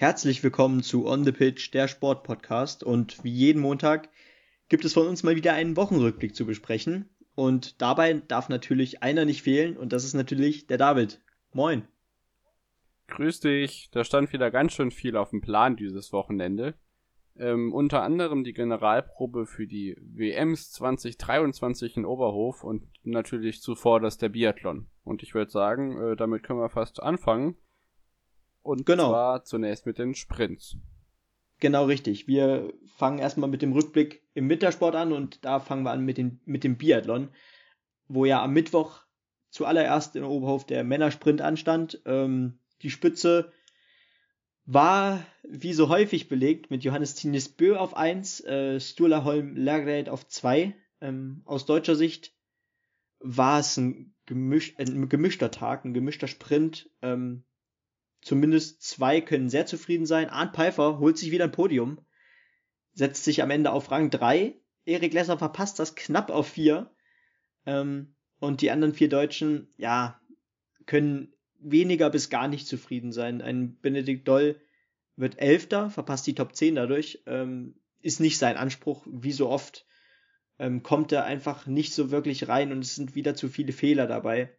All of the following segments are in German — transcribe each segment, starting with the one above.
Herzlich willkommen zu On the Pitch, der Sportpodcast. Und wie jeden Montag gibt es von uns mal wieder einen Wochenrückblick zu besprechen. Und dabei darf natürlich einer nicht fehlen und das ist natürlich der David. Moin. Grüß dich. Da stand wieder ganz schön viel auf dem Plan dieses Wochenende. Ähm, unter anderem die Generalprobe für die WMs 2023 in Oberhof und natürlich zuvor das der Biathlon. Und ich würde sagen, äh, damit können wir fast anfangen. Und genau. zwar zunächst mit den Sprints. Genau richtig. Wir fangen erstmal mit dem Rückblick im Wintersport an und da fangen wir an mit, den, mit dem Biathlon, wo ja am Mittwoch zuallererst in Oberhof der Männersprint anstand. Ähm, die Spitze war wie so häufig belegt mit Johannes Tines Bö auf 1, äh, Sturla Holm Lagrade auf 2. Ähm, aus deutscher Sicht war es ein, gemisch, ein gemischter Tag, ein gemischter Sprint. Ähm, Zumindest zwei können sehr zufrieden sein. Arndt Pfeiffer holt sich wieder ein Podium, setzt sich am Ende auf Rang 3. Erik Lesser verpasst das knapp auf 4. Ähm, und die anderen vier Deutschen, ja, können weniger bis gar nicht zufrieden sein. Ein Benedikt Doll wird Elfter, verpasst die Top 10 dadurch. Ähm, ist nicht sein Anspruch, wie so oft. Ähm, kommt er einfach nicht so wirklich rein und es sind wieder zu viele Fehler dabei.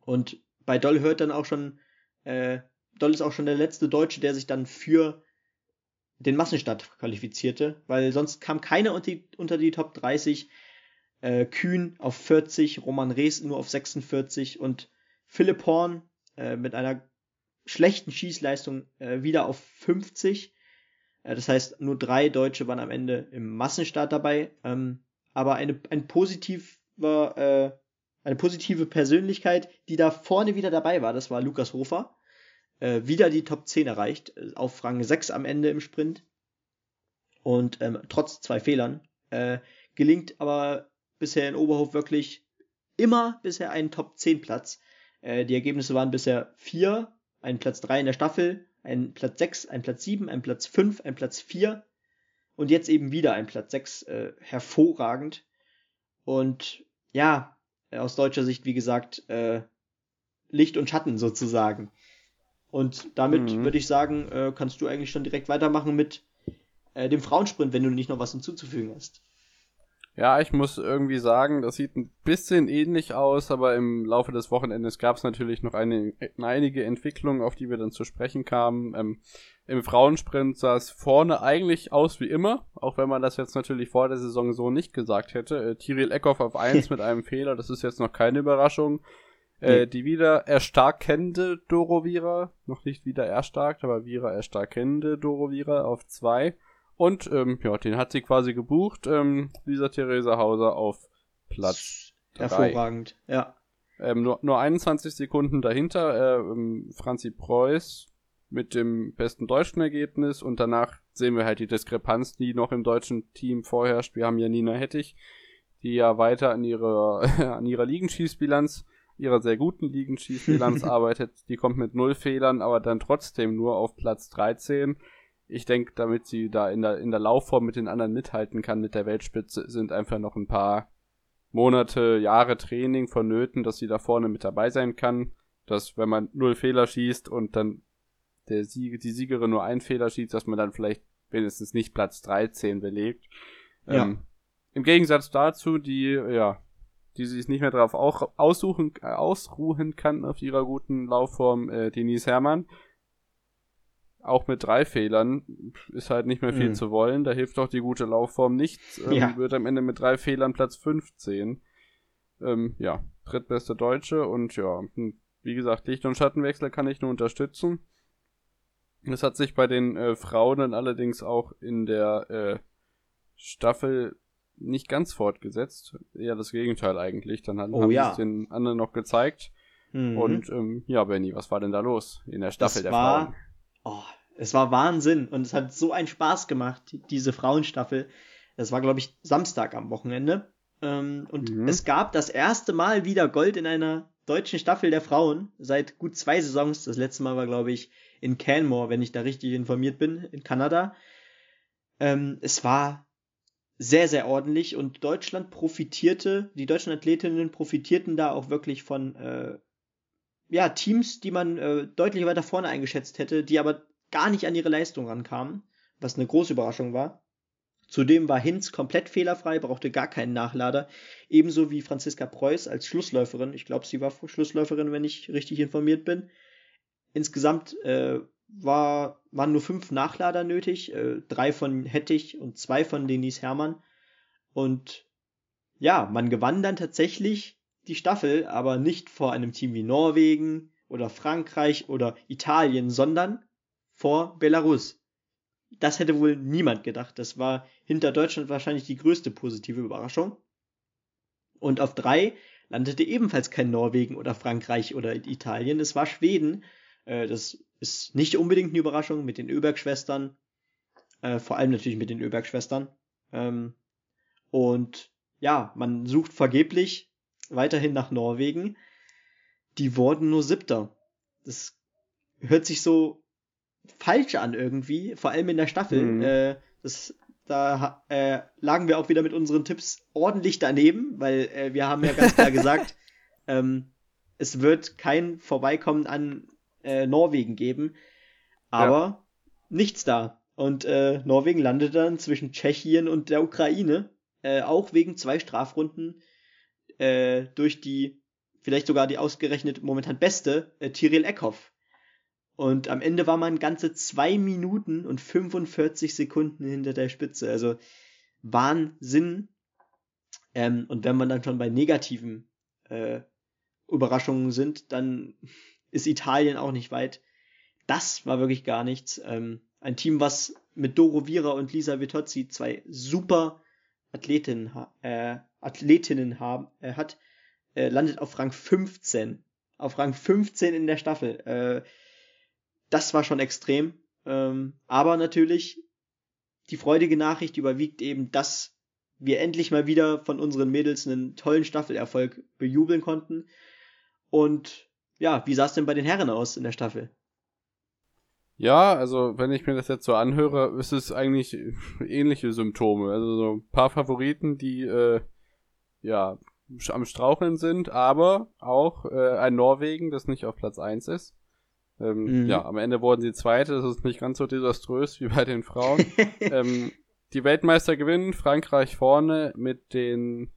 Und bei Doll hört dann auch schon äh, Doll ist auch schon der letzte Deutsche, der sich dann für den Massenstart qualifizierte, weil sonst kam keiner unter die, unter die Top 30. Äh, Kühn auf 40, Roman Rees nur auf 46 und Philipp Horn äh, mit einer schlechten Schießleistung äh, wieder auf 50. Äh, das heißt, nur drei Deutsche waren am Ende im Massenstart dabei. Ähm, aber eine, ein positiver, äh, eine positive Persönlichkeit, die da vorne wieder dabei war, das war Lukas Hofer äh, wieder die Top 10 erreicht, äh, auf Rang 6 am Ende im Sprint. Und ähm, trotz zwei Fehlern äh, gelingt aber bisher in Oberhof wirklich immer bisher einen Top 10 Platz. Äh, die Ergebnisse waren bisher 4, ein Platz 3 in der Staffel, ein Platz 6, ein Platz 7, ein Platz 5, ein Platz 4 und jetzt eben wieder ein Platz 6. Äh, hervorragend. Und ja, aus deutscher Sicht, wie gesagt, äh, Licht und Schatten sozusagen. Und damit mhm. würde ich sagen, äh, kannst du eigentlich schon direkt weitermachen mit äh, dem Frauensprint, wenn du nicht noch was hinzuzufügen hast. Ja, ich muss irgendwie sagen, das sieht ein bisschen ähnlich aus, aber im Laufe des Wochenendes gab es natürlich noch eine, einige Entwicklungen, auf die wir dann zu sprechen kamen. Ähm, Im Frauensprint sah es vorne eigentlich aus wie immer, auch wenn man das jetzt natürlich vor der Saison so nicht gesagt hätte. Äh, Tiril Eckhoff auf 1 mit einem Fehler, das ist jetzt noch keine Überraschung. Äh, die wieder erstarkende Dorovira, noch nicht wieder erstarkt, aber wieder erstarkende Dorovira auf zwei. Und ähm, ja, den hat sie quasi gebucht, ähm, Lisa Theresa Hauser auf Platz Hervorragend, drei. ja. Ähm, nur, nur 21 Sekunden dahinter äh, ähm, Franzi Preuß mit dem besten deutschen Ergebnis und danach sehen wir halt die Diskrepanz, die noch im deutschen Team vorherrscht. Wir haben ja Nina Hettich, die ja weiter an ihrer, an ihrer Liegenschießbilanz ihrer sehr guten Liegenschießbilanz arbeitet. Die kommt mit null Fehlern, aber dann trotzdem nur auf Platz 13. Ich denke, damit sie da in der, in der Laufform mit den anderen mithalten kann, mit der Weltspitze, sind einfach noch ein paar Monate, Jahre Training vonnöten, dass sie da vorne mit dabei sein kann. Dass, wenn man null Fehler schießt und dann der Sieg, die Siegerin nur einen Fehler schießt, dass man dann vielleicht wenigstens nicht Platz 13 belegt. Ja. Ähm, Im Gegensatz dazu, die, ja, die sich nicht mehr darauf auch aussuchen, äh, ausruhen kann auf ihrer guten Laufform, äh, Denise Herrmann. Auch mit drei Fehlern ist halt nicht mehr viel mhm. zu wollen. Da hilft auch die gute Laufform nichts. Ähm, ja. Wird am Ende mit drei Fehlern Platz 15. Ähm, ja, drittbeste Deutsche und ja, hm, wie gesagt, Licht- und Schattenwechsel kann ich nur unterstützen. Es hat sich bei den äh, Frauen dann allerdings auch in der äh, Staffel nicht ganz fortgesetzt. Eher das Gegenteil eigentlich. Dann haben, oh, haben ja. es den anderen noch gezeigt. Mhm. Und ähm, ja, Benny, was war denn da los in der Staffel das der war, Frauen? Oh, es war Wahnsinn und es hat so einen Spaß gemacht, diese Frauenstaffel. Das war, glaube ich, Samstag am Wochenende. Ähm, und mhm. es gab das erste Mal wieder Gold in einer deutschen Staffel der Frauen seit gut zwei Saisons. Das letzte Mal war, glaube ich, in Canmore, wenn ich da richtig informiert bin, in Kanada. Ähm, es war sehr, sehr ordentlich und Deutschland profitierte, die deutschen Athletinnen profitierten da auch wirklich von äh, ja, Teams, die man äh, deutlich weiter vorne eingeschätzt hätte, die aber gar nicht an ihre Leistung rankamen, was eine große Überraschung war. Zudem war Hinz komplett fehlerfrei, brauchte gar keinen Nachlader. Ebenso wie Franziska Preuß als Schlussläuferin. Ich glaube, sie war Schlussläuferin, wenn ich richtig informiert bin. Insgesamt äh, war, waren nur fünf Nachlader nötig, äh, drei von Hettich und zwei von Denise Herrmann. Und ja, man gewann dann tatsächlich die Staffel, aber nicht vor einem Team wie Norwegen oder Frankreich oder Italien, sondern vor Belarus das hätte wohl niemand gedacht. Das war hinter Deutschland wahrscheinlich die größte positive Überraschung. Und auf drei landete ebenfalls kein Norwegen oder Frankreich oder Italien. Es war Schweden. Äh, das ist nicht unbedingt eine Überraschung mit den Öberg-Schwestern. Äh, vor allem natürlich mit den Öberg-Schwestern. Ähm, und ja, man sucht vergeblich weiterhin nach Norwegen. Die wurden nur Siebter. Das hört sich so falsch an irgendwie, vor allem in der Staffel. Mhm. Äh, das, da äh, lagen wir auch wieder mit unseren Tipps ordentlich daneben, weil äh, wir haben ja ganz klar gesagt, ähm, es wird kein Vorbeikommen an äh, Norwegen geben, aber ja. nichts da. Und äh, Norwegen landet dann zwischen Tschechien und der Ukraine, äh, auch wegen zwei Strafrunden äh, durch die vielleicht sogar die ausgerechnet momentan beste äh, Tiril Eckhoff und am Ende war man ganze zwei Minuten und 45 Sekunden hinter der Spitze. Also Wahnsinn. Ähm, und wenn man dann schon bei negativen äh, Überraschungen sind, dann ist Italien auch nicht weit. Das war wirklich gar nichts. Ähm, ein Team, was mit Doro Vira und Lisa Vitozzi zwei super Athletinnen, äh, Athletinnen haben, äh, hat, äh, landet auf Rang 15. Auf Rang 15 in der Staffel. Äh, das war schon extrem. Ähm, aber natürlich, die freudige Nachricht überwiegt eben, dass wir endlich mal wieder von unseren Mädels einen tollen Staffelerfolg bejubeln konnten. Und ja, wie sah es denn bei den Herren aus in der Staffel? Ja, also wenn ich mir das jetzt so anhöre, ist es eigentlich ähnliche Symptome. Also so ein paar Favoriten, die äh, ja am Straucheln sind, aber auch äh, ein Norwegen, das nicht auf Platz 1 ist. Ähm, mhm. Ja, am Ende wurden sie Zweite, das ist nicht ganz so desaströs wie bei den Frauen. ähm, die Weltmeister gewinnen, Frankreich vorne mit den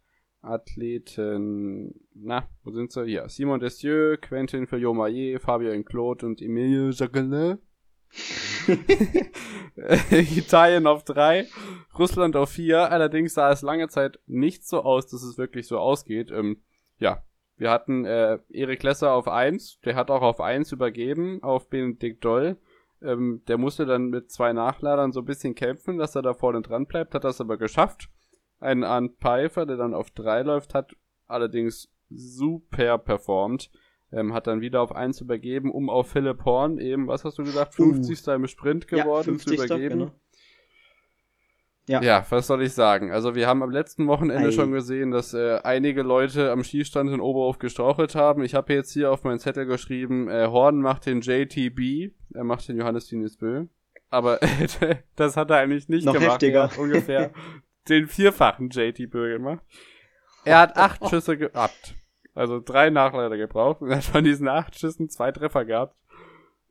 Athleten, na, wo sind sie? Hier, Simon Desieux, Quentin Fillon-Maillet, Fabien Claude und Emilio Jacqueline. Italien auf drei, Russland auf vier. Allerdings sah es lange Zeit nicht so aus, dass es wirklich so ausgeht. Ähm, ja, wir hatten äh, Erik Lesser auf 1, der hat auch auf 1 übergeben, auf Benedikt Doll. Ähm, der musste dann mit zwei Nachladern so ein bisschen kämpfen, dass er da vorne dran bleibt, hat das aber geschafft. Ein Arndt Pfeiffer, der dann auf 3 läuft, hat allerdings super performt. Ähm, hat dann wieder auf 1 übergeben, um auf Philipp Horn eben, was hast du gesagt, 50. Uh. im Sprint geworden ja, 50. zu übergeben. Genau. Ja. ja, was soll ich sagen? Also wir haben am letzten Wochenende Ei. schon gesehen, dass äh, einige Leute am Schießstand in Oberhof gestrauchelt haben. Ich habe jetzt hier auf meinen Zettel geschrieben, äh, Horn macht den JTB, er macht den Johannes Bö. Aber äh, das hat er eigentlich nicht Noch gemacht. Heftiger. Er hat ungefähr den vierfachen JT Bö gemacht. Er hat acht Schüsse gehabt. Also drei Nachlader gebraucht und er hat von diesen acht Schüssen zwei Treffer gehabt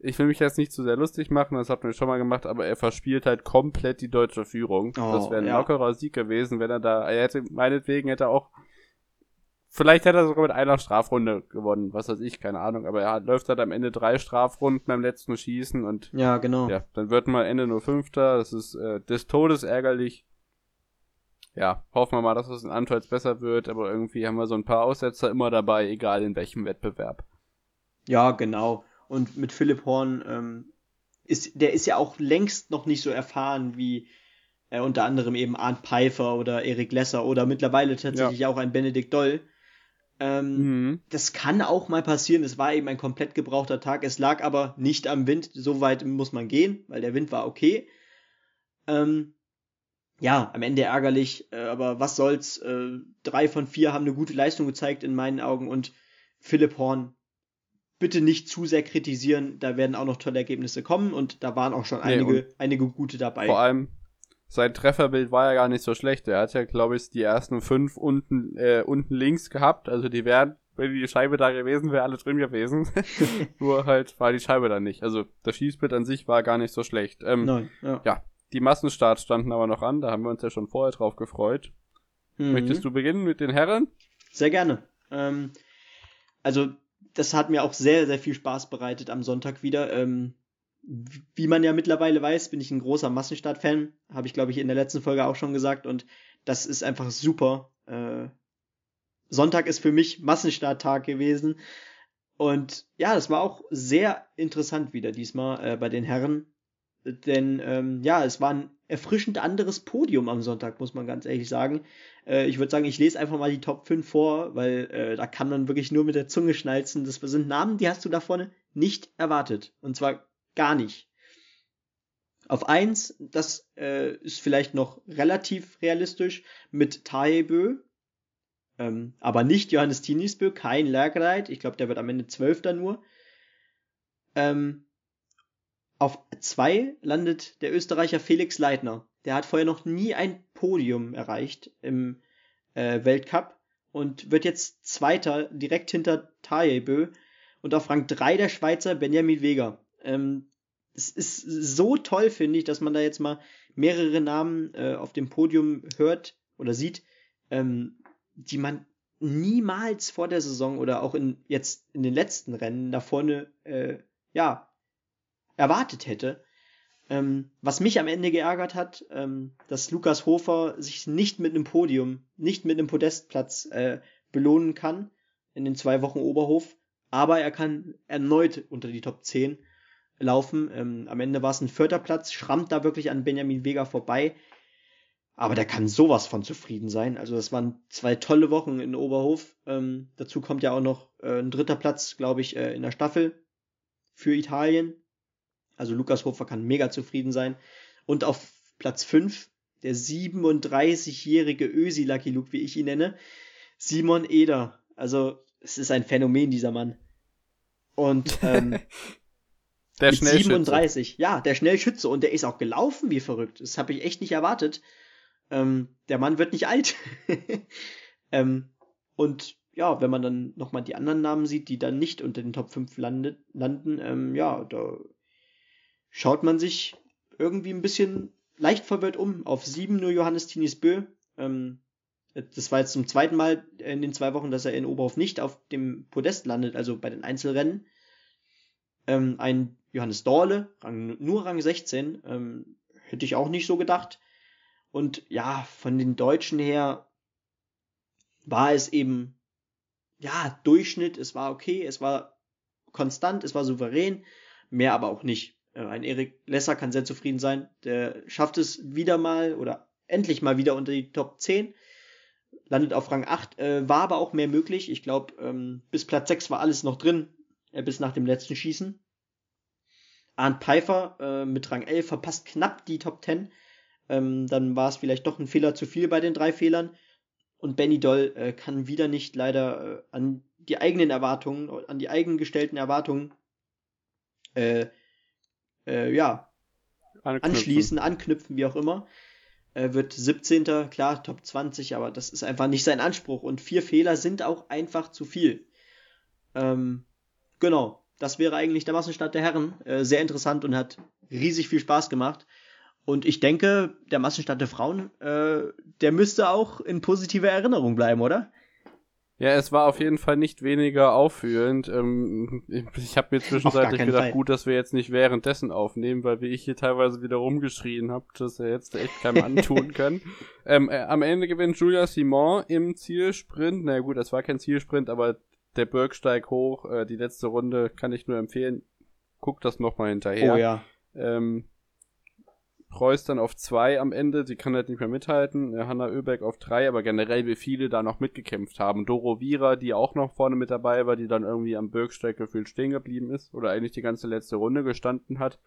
ich will mich jetzt nicht zu sehr lustig machen, das hat wir schon mal gemacht, aber er verspielt halt komplett die deutsche Führung. Oh, das wäre ein ja. lockerer Sieg gewesen, wenn er da, er hätte, meinetwegen hätte er auch, vielleicht hätte er sogar mit einer Strafrunde gewonnen, was weiß ich, keine Ahnung, aber er läuft halt am Ende drei Strafrunden beim letzten Schießen und, ja, genau. Ja, dann wird man Ende nur Fünfter, das ist, äh, des Todes ärgerlich. Ja, hoffen wir mal, dass es in Antolz besser wird, aber irgendwie haben wir so ein paar Aussetzer immer dabei, egal in welchem Wettbewerb. Ja, genau. Und mit Philipp Horn ähm, ist, der ist ja auch längst noch nicht so erfahren wie äh, unter anderem eben Arndt Pfeiffer oder Erik Lesser oder mittlerweile tatsächlich ja. auch ein Benedikt Doll. Ähm, mhm. Das kann auch mal passieren. Es war eben ein komplett gebrauchter Tag. Es lag aber nicht am Wind. So weit muss man gehen, weil der Wind war okay. Ähm, ja, am Ende ärgerlich, äh, aber was soll's. Äh, drei von vier haben eine gute Leistung gezeigt in meinen Augen und Philipp Horn bitte nicht zu sehr kritisieren. Da werden auch noch tolle Ergebnisse kommen und da waren auch schon nee, einige, einige gute dabei. Vor allem, sein Trefferbild war ja gar nicht so schlecht. Er hat ja, glaube ich, die ersten fünf unten, äh, unten links gehabt. Also die wären wenn die Scheibe da gewesen wäre, alle drin gewesen. Nur halt war die Scheibe da nicht. Also das Schießbild an sich war gar nicht so schlecht. Ähm, Nein, ja. ja, die Massenstarts standen aber noch an, da haben wir uns ja schon vorher drauf gefreut. Mhm. Möchtest du beginnen mit den Herren? Sehr gerne. Ähm, also, das hat mir auch sehr, sehr viel Spaß bereitet am Sonntag wieder. Ähm, wie man ja mittlerweile weiß, bin ich ein großer Massenstart-Fan. Habe ich, glaube ich, in der letzten Folge auch schon gesagt. Und das ist einfach super. Äh, Sonntag ist für mich Massenstarttag gewesen. Und ja, das war auch sehr interessant wieder diesmal äh, bei den Herren. Denn ähm, ja, es war ein erfrischend anderes Podium am Sonntag, muss man ganz ehrlich sagen. Äh, ich würde sagen, ich lese einfach mal die Top 5 vor, weil äh, da kann man wirklich nur mit der Zunge schnalzen. Das sind Namen, die hast du da vorne nicht erwartet. Und zwar gar nicht. Auf 1, das äh, ist vielleicht noch relativ realistisch, mit Taebö, ähm, aber nicht Johannes Tinisbö, kein Lergreit. Ich glaube, der wird am Ende Zwölfter nur. Ähm, auf 2 landet der Österreicher Felix Leitner. Der hat vorher noch nie ein Podium erreicht im äh, Weltcup und wird jetzt Zweiter direkt hinter Taebö und auf Rang 3 der Schweizer Benjamin Weger. Ähm, es ist so toll, finde ich, dass man da jetzt mal mehrere Namen äh, auf dem Podium hört oder sieht, ähm, die man niemals vor der Saison oder auch in jetzt in den letzten Rennen da vorne äh, ja erwartet hätte. Ähm, was mich am Ende geärgert hat, ähm, dass Lukas Hofer sich nicht mit einem Podium, nicht mit einem Podestplatz äh, belohnen kann in den zwei Wochen Oberhof, aber er kann erneut unter die Top 10 laufen. Ähm, am Ende war es ein vierter Platz, schrammt da wirklich an Benjamin Vega vorbei. Aber der kann sowas von zufrieden sein. Also das waren zwei tolle Wochen in Oberhof. Ähm, dazu kommt ja auch noch äh, ein dritter Platz, glaube ich, äh, in der Staffel für Italien. Also Lukas Hofer kann mega zufrieden sein. Und auf Platz 5 der 37-jährige Ösi Lucky Luke, wie ich ihn nenne, Simon Eder. Also es ist ein Phänomen, dieser Mann. Und ähm, Der mit Schnellschütze. 37. Ja, der Schnellschütze. Und der ist auch gelaufen wie verrückt. Das habe ich echt nicht erwartet. Ähm, der Mann wird nicht alt. ähm, und ja, wenn man dann nochmal die anderen Namen sieht, die dann nicht unter den Top 5 landet, landen, ähm, ja, da schaut man sich irgendwie ein bisschen leicht verwirrt um. Auf 7 nur Johannes Tinis Bö. Ähm, das war jetzt zum zweiten Mal in den zwei Wochen, dass er in Oberhof nicht auf dem Podest landet, also bei den Einzelrennen. Ähm, ein Johannes Dorle, Rang, nur Rang 16, ähm, hätte ich auch nicht so gedacht. Und ja, von den Deutschen her war es eben, ja, Durchschnitt, es war okay, es war konstant, es war souverän, mehr aber auch nicht. Äh, ein Erik Lesser kann sehr zufrieden sein, der schafft es wieder mal oder endlich mal wieder unter die Top 10, landet auf Rang 8, äh, war aber auch mehr möglich. Ich glaube, ähm, bis Platz 6 war alles noch drin, äh, bis nach dem letzten Schießen. Arndt Pfeiffer äh, mit Rang 11 verpasst knapp die Top 10. Ähm, dann war es vielleicht doch ein Fehler zu viel bei den drei Fehlern. Und Benny Doll äh, kann wieder nicht leider äh, an die eigenen Erwartungen, an die eigen gestellten Erwartungen, äh, äh, ja, anknüpfen. anschließen, anknüpfen, wie auch immer. Er wird 17. klar, Top 20, aber das ist einfach nicht sein Anspruch. Und vier Fehler sind auch einfach zu viel. Ähm, genau das wäre eigentlich der Massenstart der Herren. Äh, sehr interessant und hat riesig viel Spaß gemacht. Und ich denke, der Massenstart der Frauen, äh, der müsste auch in positiver Erinnerung bleiben, oder? Ja, es war auf jeden Fall nicht weniger aufführend. Ähm, ich habe mir zwischenzeitlich gedacht, Fall. gut, dass wir jetzt nicht währenddessen aufnehmen, weil wie ich hier teilweise wieder rumgeschrien habe, dass er jetzt echt keinem antun kann. ähm, äh, am Ende gewinnt Julia Simon im Zielsprint. Na gut, das war kein Zielsprint, aber der Bürgsteig hoch, äh, die letzte Runde kann ich nur empfehlen. Guck das nochmal hinterher. Oh ja. Ähm, Reus dann auf zwei am Ende, sie kann halt nicht mehr mithalten. Äh, Hanna Oeberg auf drei, aber generell wie viele da noch mitgekämpft haben. Doro Vira, die auch noch vorne mit dabei war, die dann irgendwie am Bürgsteig gefühlt stehen geblieben ist oder eigentlich die ganze letzte Runde gestanden hat.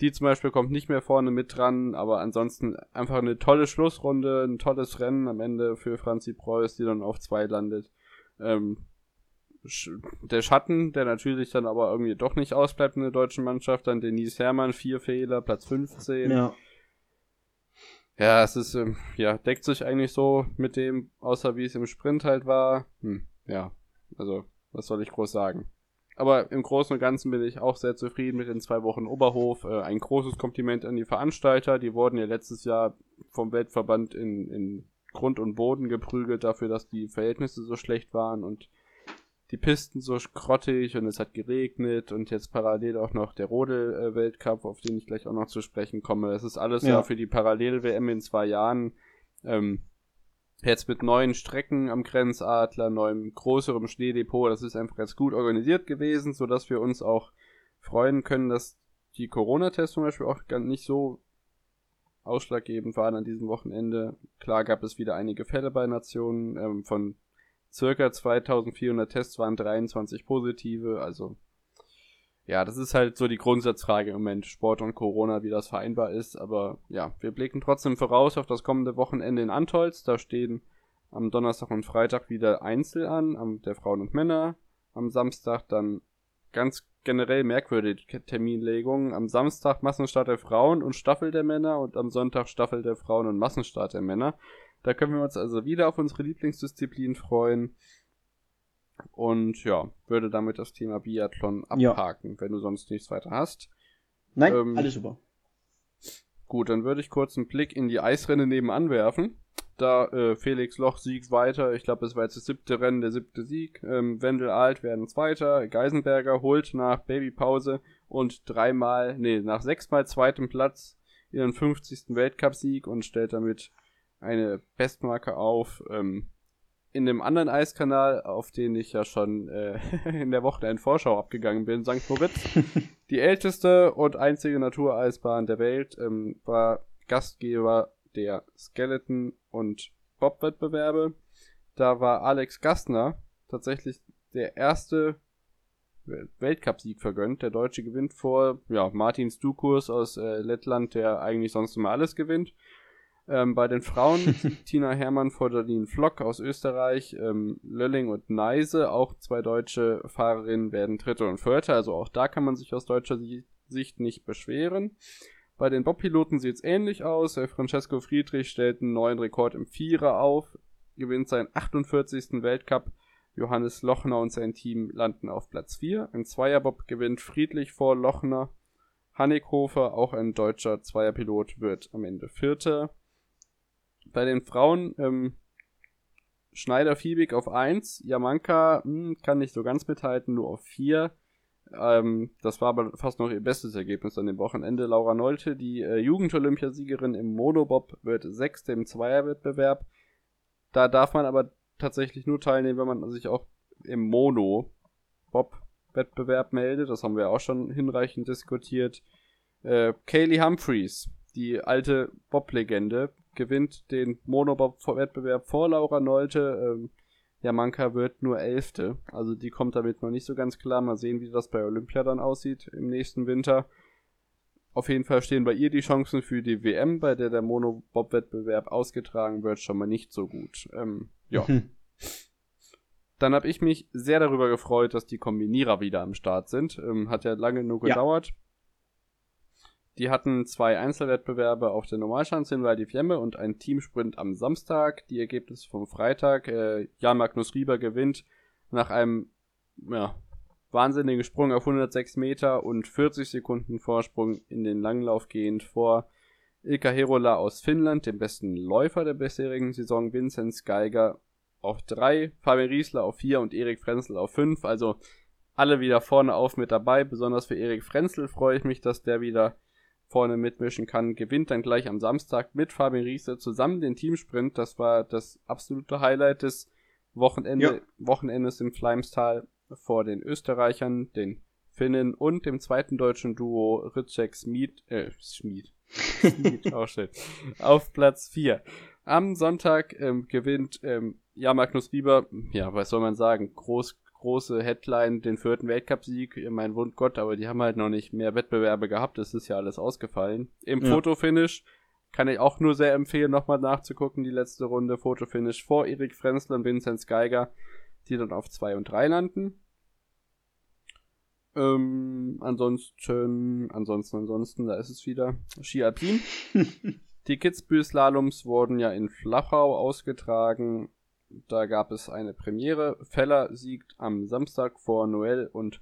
Die zum Beispiel kommt nicht mehr vorne mit dran, aber ansonsten einfach eine tolle Schlussrunde, ein tolles Rennen am Ende für Franzi Preuß, die dann auf zwei landet. Ähm, der Schatten, der natürlich dann aber irgendwie doch nicht ausbleibt in der deutschen Mannschaft, dann Denise Herrmann, vier Fehler, Platz 15. Ja. Ja, es ist, ähm, ja, deckt sich eigentlich so mit dem, außer wie es im Sprint halt war. Hm, ja. Also, was soll ich groß sagen? Aber im Großen und Ganzen bin ich auch sehr zufrieden mit den zwei Wochen Oberhof. Äh, ein großes Kompliment an die Veranstalter. Die wurden ja letztes Jahr vom Weltverband in, in Grund und Boden geprügelt dafür, dass die Verhältnisse so schlecht waren und die Pisten so grottig und es hat geregnet und jetzt parallel auch noch der Rodel-Weltcup, auf den ich gleich auch noch zu sprechen komme. Es ist alles ja, ja für die Parallel-WM in zwei Jahren. Ähm, Jetzt mit neuen Strecken am Grenzadler, neuem größerem Schneedepot, das ist einfach ganz gut organisiert gewesen, so dass wir uns auch freuen können, dass die Corona-Tests zum Beispiel auch gar nicht so ausschlaggebend waren an diesem Wochenende. Klar gab es wieder einige Fälle bei Nationen. Ähm, von circa 2400 Tests waren 23 positive, also ja, das ist halt so die Grundsatzfrage im Moment, Sport und Corona, wie das vereinbar ist. Aber ja, wir blicken trotzdem voraus auf das kommende Wochenende in Antolz. Da stehen am Donnerstag und Freitag wieder Einzel an, am, der Frauen und Männer. Am Samstag dann ganz generell merkwürdige Terminlegungen. Am Samstag Massenstart der Frauen und Staffel der Männer und am Sonntag Staffel der Frauen und Massenstart der Männer. Da können wir uns also wieder auf unsere Lieblingsdisziplin freuen. Und ja, würde damit das Thema Biathlon abhaken, ja. wenn du sonst nichts weiter hast. Nein, ähm, alles super. Gut, dann würde ich kurz einen Blick in die Eisrennen nebenan werfen. Da äh, Felix Loch siegt weiter. Ich glaube, es war jetzt das siebte Rennen, der siebte Sieg. Ähm, Wendel Alt werden Zweiter. Geisenberger holt nach Babypause und dreimal, nee, nach sechsmal zweitem Platz ihren 50. Weltcupsieg und stellt damit eine Bestmarke auf. Ähm, in dem anderen Eiskanal, auf den ich ja schon äh, in der Woche in Vorschau abgegangen bin, St. Moritz, die älteste und einzige Natureisbahn der Welt, ähm, war Gastgeber der Skeleton- und Bob-Wettbewerbe. Da war Alex Gastner tatsächlich der erste Weltcupsieg vergönnt. Der Deutsche gewinnt vor ja, Martin Stukurs aus äh, Lettland, der eigentlich sonst immer alles gewinnt. Ähm, bei den Frauen Tina Hermann vor Jolene Flock aus Österreich, ähm, Lölling und Neise, auch zwei deutsche Fahrerinnen werden Dritte und Vierte, also auch da kann man sich aus deutscher Sicht nicht beschweren. Bei den Bobpiloten sieht es ähnlich aus. Francesco Friedrich stellt einen neuen Rekord im Vierer auf, gewinnt seinen 48. Weltcup. Johannes Lochner und sein Team landen auf Platz 4. Ein Zweierbob gewinnt Friedlich vor Lochner. Hannikhofer, auch ein deutscher Zweierpilot, wird am Ende Vierter. Bei den Frauen ähm, Schneider Fiebig auf 1, Yamanka mh, hm, kann nicht so ganz mithalten, nur auf 4. Ähm, das war aber fast noch ihr bestes Ergebnis an dem Wochenende. Laura Nolte, die äh, Jugend-Olympiasiegerin im Monobob, wird Sechste im Zweierwettbewerb. Da darf man aber tatsächlich nur teilnehmen, wenn man sich auch im Mono-Bob-Wettbewerb meldet. Das haben wir auch schon hinreichend diskutiert. Äh, Kaylee Humphreys, die alte Bob-Legende, gewinnt den Monobob-Wettbewerb vor Laura Nolte. Ähm, Jamanka wird nur Elfte. Also die kommt damit noch nicht so ganz klar. Mal sehen, wie das bei Olympia dann aussieht im nächsten Winter. Auf jeden Fall stehen bei ihr die Chancen für die WM, bei der der Monobob-Wettbewerb ausgetragen wird, schon mal nicht so gut. Ähm, ja. Dann habe ich mich sehr darüber gefreut, dass die Kombinierer wieder am Start sind. Ähm, hat ja lange nur gedauert. Ja. Die hatten zwei Einzelwettbewerbe auf der Normalschanze in Val di Fiemme und einen Teamsprint am Samstag. Die Ergebnisse vom Freitag. Äh, Jan Magnus Rieber gewinnt nach einem ja, wahnsinnigen Sprung auf 106 Meter und 40 Sekunden Vorsprung in den Langlauf gehend vor Ilka Herola aus Finnland, dem besten Läufer der bisherigen Saison, Vinzenz Geiger auf drei, Fabian Riesler auf vier und Erik Frenzel auf fünf. Also alle wieder vorne auf mit dabei. Besonders für Erik Frenzel freue ich mich, dass der wieder vorne mitmischen kann, gewinnt dann gleich am Samstag mit Fabian Riese zusammen den Teamsprint. Das war das absolute Highlight des Wochenende, ja. Wochenendes im Fleimstal vor den Österreichern, den Finnen und dem zweiten deutschen Duo Ritschek Schmid, äh, Schmid. Schmid, auch schön. Auf Platz 4. Am Sonntag ähm, gewinnt ähm, ja Magnus Bieber, ja, was soll man sagen, groß große Headline den vierten Weltcupsieg, mein Wundgott, aber die haben halt noch nicht mehr Wettbewerbe gehabt, es ist ja alles ausgefallen. Im ja. Fotofinish kann ich auch nur sehr empfehlen, nochmal nachzugucken, die letzte Runde Fotofinish vor Erik Frenzler und Vinzenz Geiger, die dann auf 2 und 3 landen. Ähm, ansonsten, ansonsten, ansonsten, da ist es wieder. Ski Alpin. die Kitzbühel Slaloms wurden ja in Flachau ausgetragen Da gab es eine Premiere. Feller siegt am Samstag vor Noel und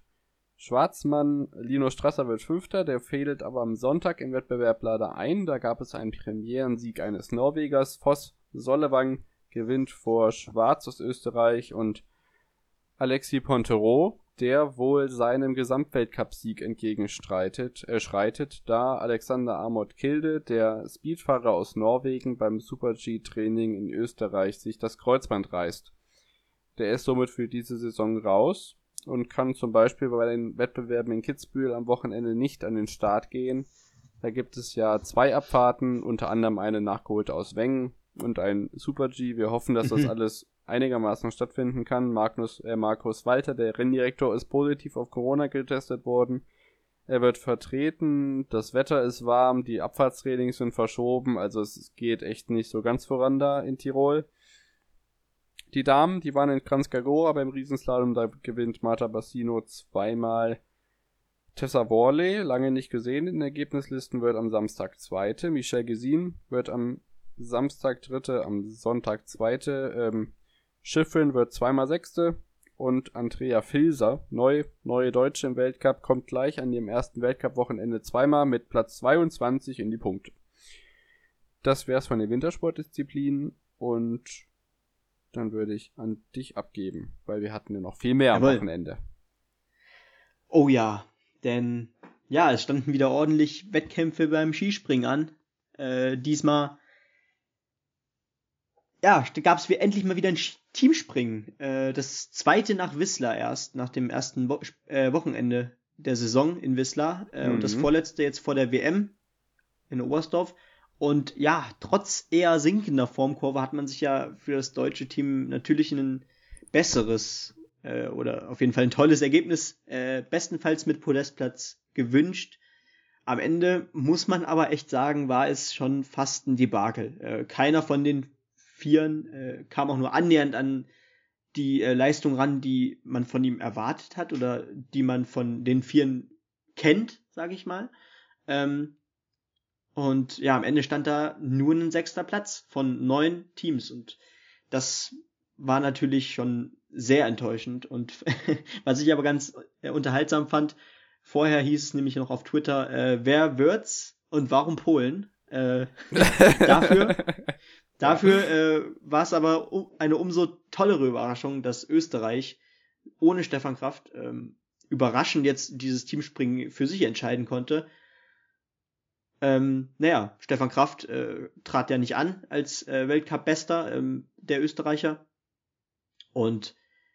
Schwarzmann. Lino Strasser wird Fünfter, der fehlt aber am Sonntag im Wettbewerb leider ein. Da gab es einen Premierensieg eines Norwegers. Voss Sollewang gewinnt vor Schwarz aus Österreich und Alexis Pontereau, der wohl seinem Gesamtweltcupsieg entgegenstreitet, äh, schreitet, da Alexander Amott Kilde, der Speedfahrer aus Norwegen, beim Super-G-Training in Österreich sich das Kreuzband reißt. Der ist somit für diese Saison raus und kann zum Beispiel bei den Wettbewerben in Kitzbühel am Wochenende nicht an den Start gehen. Da gibt es ja zwei Abfahrten, unter anderem eine nachgeholte aus Wengen und ein Super-G. Wir hoffen, dass das alles einigermaßen stattfinden kann. Magnus, äh, Markus Walter, der Renndirektor, ist positiv auf Corona getestet worden. Er wird vertreten, das Wetter ist warm, die Abfahrtstrainings sind verschoben, also es geht echt nicht so ganz voran da in Tirol. Die Damen, die waren in Kranjskagora beim Riesenslalom, da gewinnt Marta Bassino zweimal. Tessa Worley, lange nicht gesehen in den Ergebnislisten, wird am Samstag Zweite. Michelle Gesin wird am Samstag Dritte, am Sonntag Zweite. Ähm, Schiffrin wird zweimal Sechste und Andrea Filser, neu, neue Deutsche im Weltcup, kommt gleich an ihrem ersten Weltcup-Wochenende zweimal mit Platz 22 in die Punkte. Das wär's von den Wintersportdisziplinen und dann würde ich an dich abgeben, weil wir hatten ja noch viel mehr Jawohl. am Wochenende. Oh ja, denn ja, es standen wieder ordentlich Wettkämpfe beim Skispringen an. Äh, diesmal ja, gab es endlich mal wieder ein Teamspringen. Äh, das zweite nach Wissler erst, nach dem ersten Wo äh, Wochenende der Saison in Wisslar. Äh, mhm. Und das mhm. vorletzte jetzt vor der WM in Oberstdorf. Und ja, trotz eher sinkender Formkurve hat man sich ja für das deutsche Team natürlich ein besseres äh, oder auf jeden Fall ein tolles Ergebnis, äh, bestenfalls mit Podestplatz gewünscht. Am Ende muss man aber echt sagen, war es schon fast ein Debakel. Äh, keiner von den Vieren äh, kam auch nur annähernd an die äh, Leistung ran, die man von ihm erwartet hat oder die man von den Vieren kennt, sage ich mal. Ähm, und ja, am Ende stand da nur ein sechster Platz von neun Teams und das war natürlich schon sehr enttäuschend. Und was ich aber ganz äh, unterhaltsam fand, vorher hieß es nämlich noch auf Twitter, äh, wer wird's und warum Polen? Äh, dafür Dafür äh, war es aber eine umso tollere Überraschung, dass Österreich ohne Stefan Kraft ähm, überraschend jetzt dieses Teamspringen für sich entscheiden konnte. Ähm, naja, Stefan Kraft äh, trat ja nicht an als äh, Weltcup-Bester ähm, der Österreicher. Und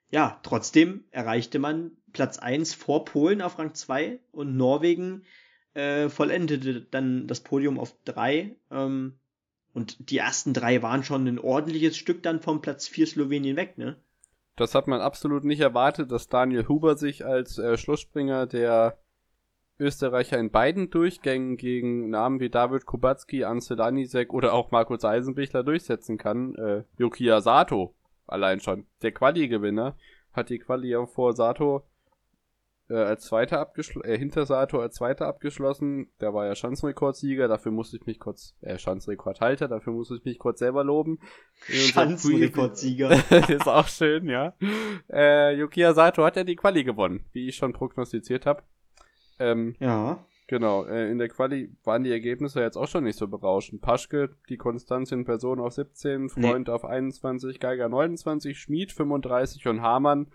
ja, trotzdem erreichte man Platz 1 vor Polen auf Rang 2 und Norwegen äh, vollendete dann das Podium auf 3. Ähm, und die ersten drei waren schon ein ordentliches Stück dann vom Platz 4 Slowenien weg, ne? Das hat man absolut nicht erwartet, dass Daniel Huber sich als äh, Schlussspringer der Österreicher in beiden Durchgängen gegen Namen wie David Kubacki, Ansel Danisek oder auch Markus Eisenbichler durchsetzen kann. Äh, Yukiya Sato allein schon, der Quali-Gewinner, hat die Quali ja vor Sato äh, als Zweiter abgeschlossen, äh, hinter Sato als Zweiter abgeschlossen. Der war ja Schanzenrekordsieger, dafür musste ich mich kurz, äh, Schanzenrekordhalter, dafür musste ich mich kurz selber loben. Schanzenrekordsieger. ist auch schön, ja. Äh, Yukiya Sato hat ja die Quali gewonnen, wie ich schon prognostiziert habe. Ähm, ja. Genau, äh, in der Quali waren die Ergebnisse jetzt auch schon nicht so berauschend. Paschke, die Konstanz in Person auf 17, Freund nee. auf 21, Geiger 29, Schmied 35 und Hamann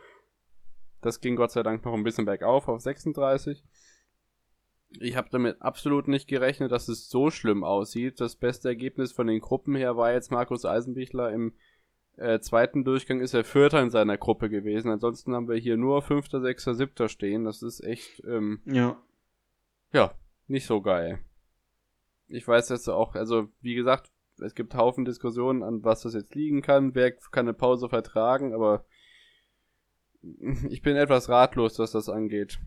das ging Gott sei Dank noch ein bisschen bergauf auf 36. Ich habe damit absolut nicht gerechnet, dass es so schlimm aussieht. Das beste Ergebnis von den Gruppen her war jetzt Markus Eisenbichler im äh, zweiten Durchgang ist er Vierter in seiner Gruppe gewesen. Ansonsten haben wir hier nur Fünfter, Sechster, Siebter stehen. Das ist echt, ähm, ja. ja, nicht so geil. Ich weiß jetzt auch, also wie gesagt, es gibt Haufen Diskussionen, an was das jetzt liegen kann. Wer kann eine Pause vertragen, aber ich bin etwas ratlos, was das angeht.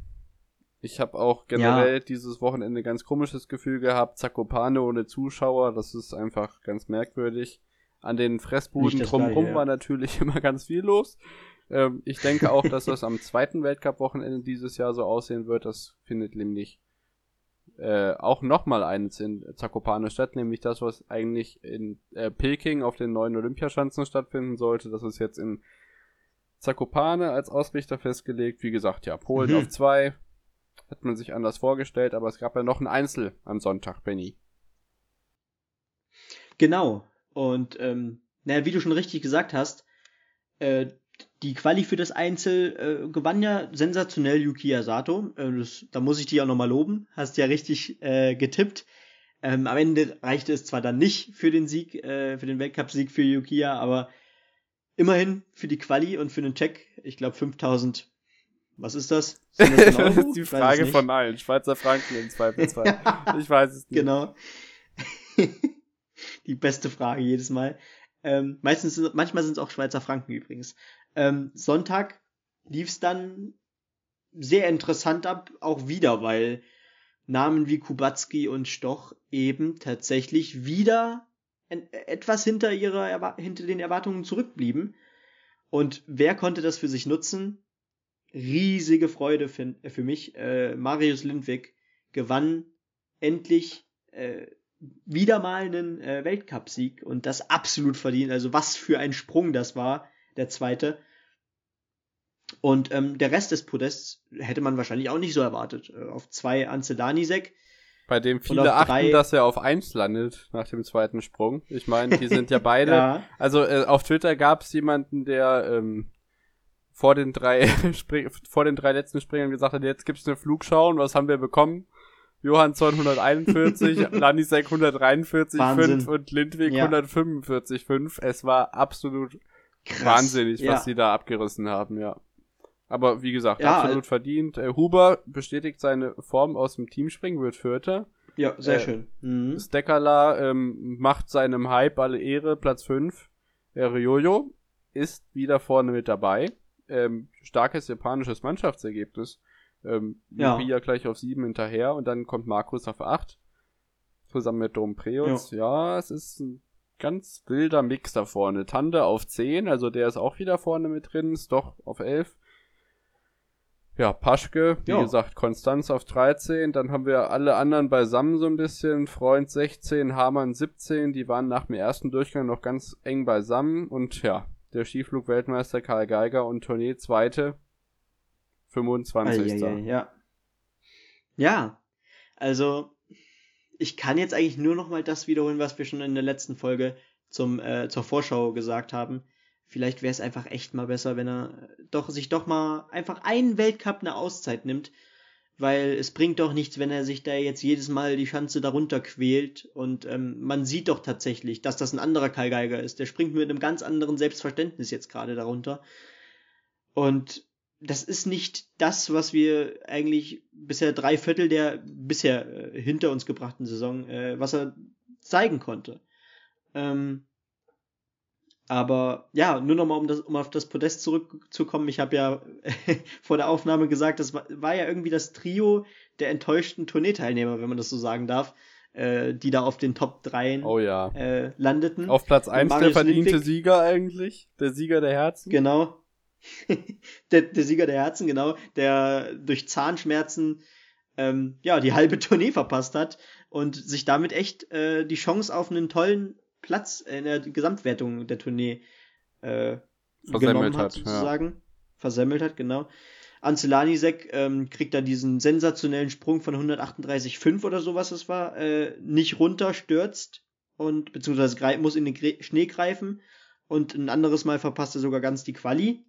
Ich habe auch generell ja. dieses Wochenende ganz komisches Gefühl gehabt. Zakopane ohne Zuschauer, das ist einfach ganz merkwürdig. An den Fressbuden drumherum ja. war natürlich immer ganz viel los. Ähm, ich denke auch, dass das am zweiten Weltcup-Wochenende dieses Jahr so aussehen wird. Das findet nämlich äh, auch nochmal eins in Zakopane statt, nämlich das, was eigentlich in äh, Peking auf den neuen Olympiaschanzen stattfinden sollte. Das ist jetzt in Zakopane als Ausrichter festgelegt. Wie gesagt, ja, Polen mhm. auf zwei. Hat man sich anders vorgestellt, aber es gab ja noch ein Einzel am Sonntag, Benny. Genau. Und ähm, naja, wie du schon richtig gesagt hast, äh, die Quali für das Einzel äh, gewann ja sensationell Yukiya Sato. Äh, das, da muss ich dich auch nochmal loben. Hast ja richtig äh, getippt. Ähm, am Ende reichte es zwar dann nicht für den Sieg, äh, für den Weltcupsieg für Yukiya, aber immerhin für die Quali und für den Check, ich glaube 5000, was ist das? das, das ist die Frage von allen. Schweizer Franken im Zweifelsfall. ich weiß es nicht. Genau. die beste Frage jedes Mal. Ähm, meistens, manchmal sind es auch Schweizer Franken übrigens. Ähm, Sonntag lief es dann sehr interessant ab, auch wieder, weil Namen wie Kubacki und Stoch eben tatsächlich wieder etwas hinter ihrer hinter den Erwartungen zurückblieben. Und wer konnte das für sich nutzen? Riesige Freude für, für mich. Äh, Marius Lindwig gewann endlich äh, wieder mal einen äh, Weltcupsieg und das absolut verdient. Also was für ein Sprung das war, der zweite. Und ähm, der Rest des Podests hätte man wahrscheinlich auch nicht so erwartet. Äh, auf zwei Ance Danisek. Bei dem viele achten, drei... dass er auf eins landet nach dem zweiten Sprung. Ich meine, die sind ja beide. ja. Also äh, auf Twitter gab es jemanden, der ähm, vor den drei vor den drei letzten Springern gesagt hat, jetzt gibt's eine Flugschau und was haben wir bekommen? Johansson 141, Lanisek 143,5 und Lindwig ja. 145,5. Es war absolut Krass. wahnsinnig, was ja. sie da abgerissen haben, ja. Aber wie gesagt, ja, absolut äh, verdient. Äh, Huber bestätigt seine Form aus dem Teamspringen, wird Vierter. Ja, sehr äh, schön. Mhm. Steckerla ähm, macht seinem Hype alle Ehre, Platz 5. Äh, Ryoyo ist wieder vorne mit dabei. Ähm, starkes japanisches Mannschaftsergebnis. Ähm, ja. Gleich auf 7 hinterher und dann kommt Markus auf 8. Zusammen mit Dom Preutz. Ja. ja, es ist ein ganz wilder Mix da vorne. Tande auf 10, also der ist auch wieder vorne mit drin. Stoch auf 11. Ja, Paschke, wie ja. gesagt, Konstanz auf 13, dann haben wir alle anderen beisammen so ein bisschen, Freund 16, Hamann 17, die waren nach dem ersten Durchgang noch ganz eng beisammen. Und ja, der Skiflug-Weltmeister Karl Geiger und Tournee Zweite, 25. Ah, ja, ja, ja, also ich kann jetzt eigentlich nur noch mal das wiederholen, was wir schon in der letzten Folge zum, äh, zur Vorschau gesagt haben vielleicht wäre es einfach echt mal besser, wenn er doch sich doch mal einfach einen Weltcup eine Auszeit nimmt, weil es bringt doch nichts, wenn er sich da jetzt jedes Mal die Schanze darunter quält und ähm, man sieht doch tatsächlich, dass das ein anderer Kai Geiger ist. Der springt mit einem ganz anderen Selbstverständnis jetzt gerade darunter. Und das ist nicht das, was wir eigentlich bisher drei Viertel der bisher äh, hinter uns gebrachten Saison, äh, was er zeigen konnte. Ähm, aber ja, nur nochmal, um, das, um auf das Podest zurückzukommen. Ich habe ja vor der Aufnahme gesagt, das war, war, ja irgendwie das Trio der enttäuschten Tourneeteilnehmer, wenn man das so sagen darf, äh, die da auf den Top 3 oh, ja. äh, landeten. Auf Platz 1 der verdiente Lindwig. Sieger eigentlich, der Sieger der Herzen. Genau. der, der Sieger der Herzen, genau, der durch Zahnschmerzen ähm, ja die halbe Tournee verpasst hat und sich damit echt äh, die Chance auf einen tollen Platz in der Gesamtwertung der Tournee äh, genommen hat, hat sozusagen. Ja. Versemmelt hat, genau. Anzelanisek ähm, kriegt da diesen sensationellen Sprung von 138,5 oder sowas es war, äh, nicht runter, stürzt und beziehungsweise muss in den Gre Schnee greifen und ein anderes Mal verpasst er sogar ganz die Quali.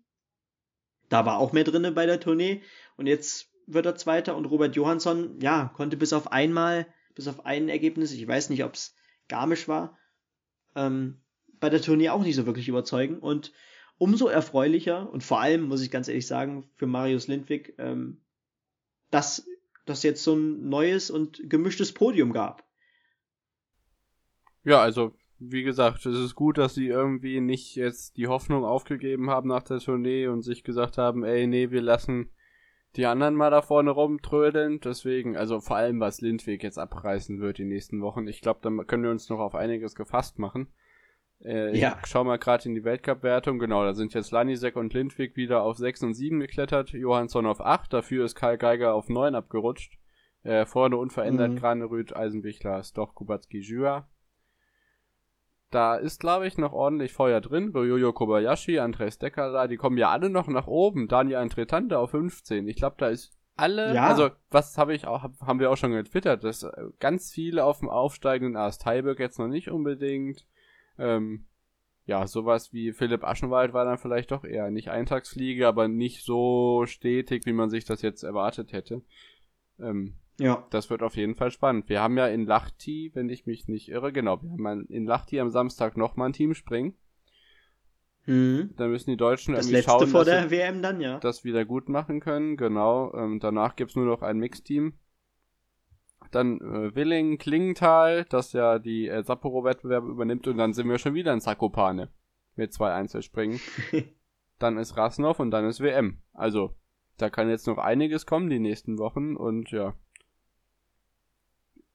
Da war auch mehr drinne bei der Tournee und jetzt wird er Zweiter und Robert Johansson, ja, konnte bis auf einmal, bis auf ein Ergebnis, ich weiß nicht, ob es Garmisch war, ähm, bei der Tournee auch nicht so wirklich überzeugen. Und umso erfreulicher und vor allem, muss ich ganz ehrlich sagen, für Marius Lindwig, ähm, dass das jetzt so ein neues und gemischtes Podium gab. Ja, also wie gesagt, es ist gut, dass sie irgendwie nicht jetzt die Hoffnung aufgegeben haben nach der Tournee und sich gesagt haben, ey, nee, wir lassen die anderen mal da vorne rumtrödeln. Deswegen, also vor allem, was Lindwig jetzt abreißen wird die nächsten Wochen. Ich glaube, da können wir uns noch auf einiges gefasst machen. Äh, ja. Ich schau mal gerade in die Weltcup-Wertung. Genau, da sind jetzt Lanisek und Lindwig wieder auf 6 und 7 geklettert. Johansson auf 8. Dafür ist Karl Geiger auf 9 abgerutscht. Äh, vorne unverändert mhm. Granerüth, Eisenbichler, Stoch, Kubacki, Jua. Da ist, glaube ich, noch ordentlich Feuer drin. Ryoyo Kobayashi, Andres Decker die kommen ja alle noch nach oben. Daniel Antretante auf 15. Ich glaube, da ist alle, ja. also was habe ich auch, haben wir auch schon getwittert, dass äh, ganz viele auf dem aufsteigenden AS Teilberg jetzt noch nicht unbedingt. Ähm, ja, sowas wie Philipp Aschenwald war dann vielleicht doch eher nicht Eintagsfliege, aber nicht so stetig, wie man sich das jetzt erwartet hätte. Ähm, ja. Das wird auf jeden Fall spannend. Wir haben ja in Lachti, wenn ich mich nicht irre, genau, wir haben in Lachti am Samstag nochmal ein Team springen. Mhm. Da müssen die Deutschen das irgendwie schauen, vor dass der WM dann, ja. das wieder gut machen können. Genau. Ähm, danach gibt's nur noch ein Mixteam. Dann äh, Willing, Klingenthal, das ja die äh, Sapporo-Wettbewerbe übernimmt und dann sind wir schon wieder in Zakopane mit zwei Einzelspringen. dann ist Rasnov und dann ist WM. Also, da kann jetzt noch einiges kommen die nächsten Wochen und ja,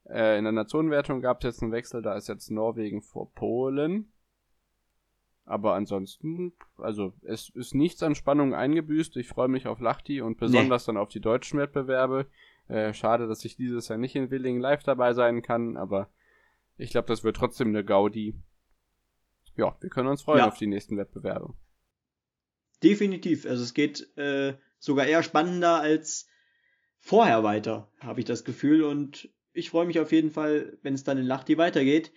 äh, in der Nationenwertung gab es jetzt einen Wechsel, da ist jetzt Norwegen vor Polen. Aber ansonsten, also es ist nichts an Spannung eingebüßt. Ich freue mich auf Lachti und besonders nee. dann auf die deutschen Wettbewerbe. Äh, schade, dass ich dieses Jahr nicht in Willingen live dabei sein kann, aber ich glaube, das wird trotzdem eine Gaudi. Ja, wir können uns freuen ja. auf die nächsten Wettbewerbe. Definitiv. Also es geht äh, sogar eher spannender als vorher weiter, habe ich das Gefühl. Und ich freue mich auf jeden Fall, wenn es dann in Lachti weitergeht.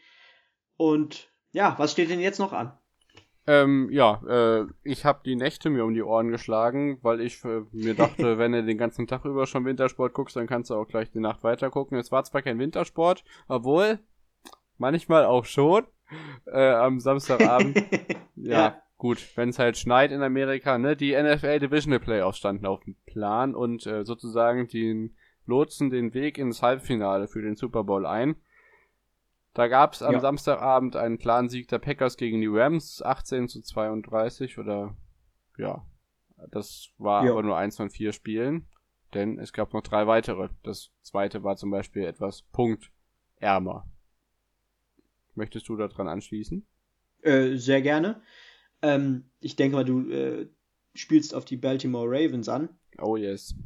Und ja, was steht denn jetzt noch an? Ähm, ja, äh, ich habe die Nächte mir um die Ohren geschlagen, weil ich äh, mir dachte, wenn du den ganzen Tag über schon Wintersport guckst, dann kannst du auch gleich die Nacht weiter gucken. Es war zwar kein Wintersport, obwohl manchmal auch schon äh, am Samstagabend. ja, ja, gut, wenn es halt schneit in Amerika, ne? Die NFL Divisional Playoffs standen auf dem Plan und äh, sozusagen den lotsen den Weg ins Halbfinale für den Super Bowl ein. Da gab es am ja. Samstagabend einen klaren Sieg der Packers gegen die Rams, 18 zu 32 oder ja, das war ja. aber nur eins von vier Spielen, denn es gab noch drei weitere. Das zweite war zum Beispiel etwas punktärmer. Möchtest du daran anschließen? Äh, sehr gerne. Ähm, ich denke mal, du äh, spielst auf die Baltimore Ravens an. Oh yes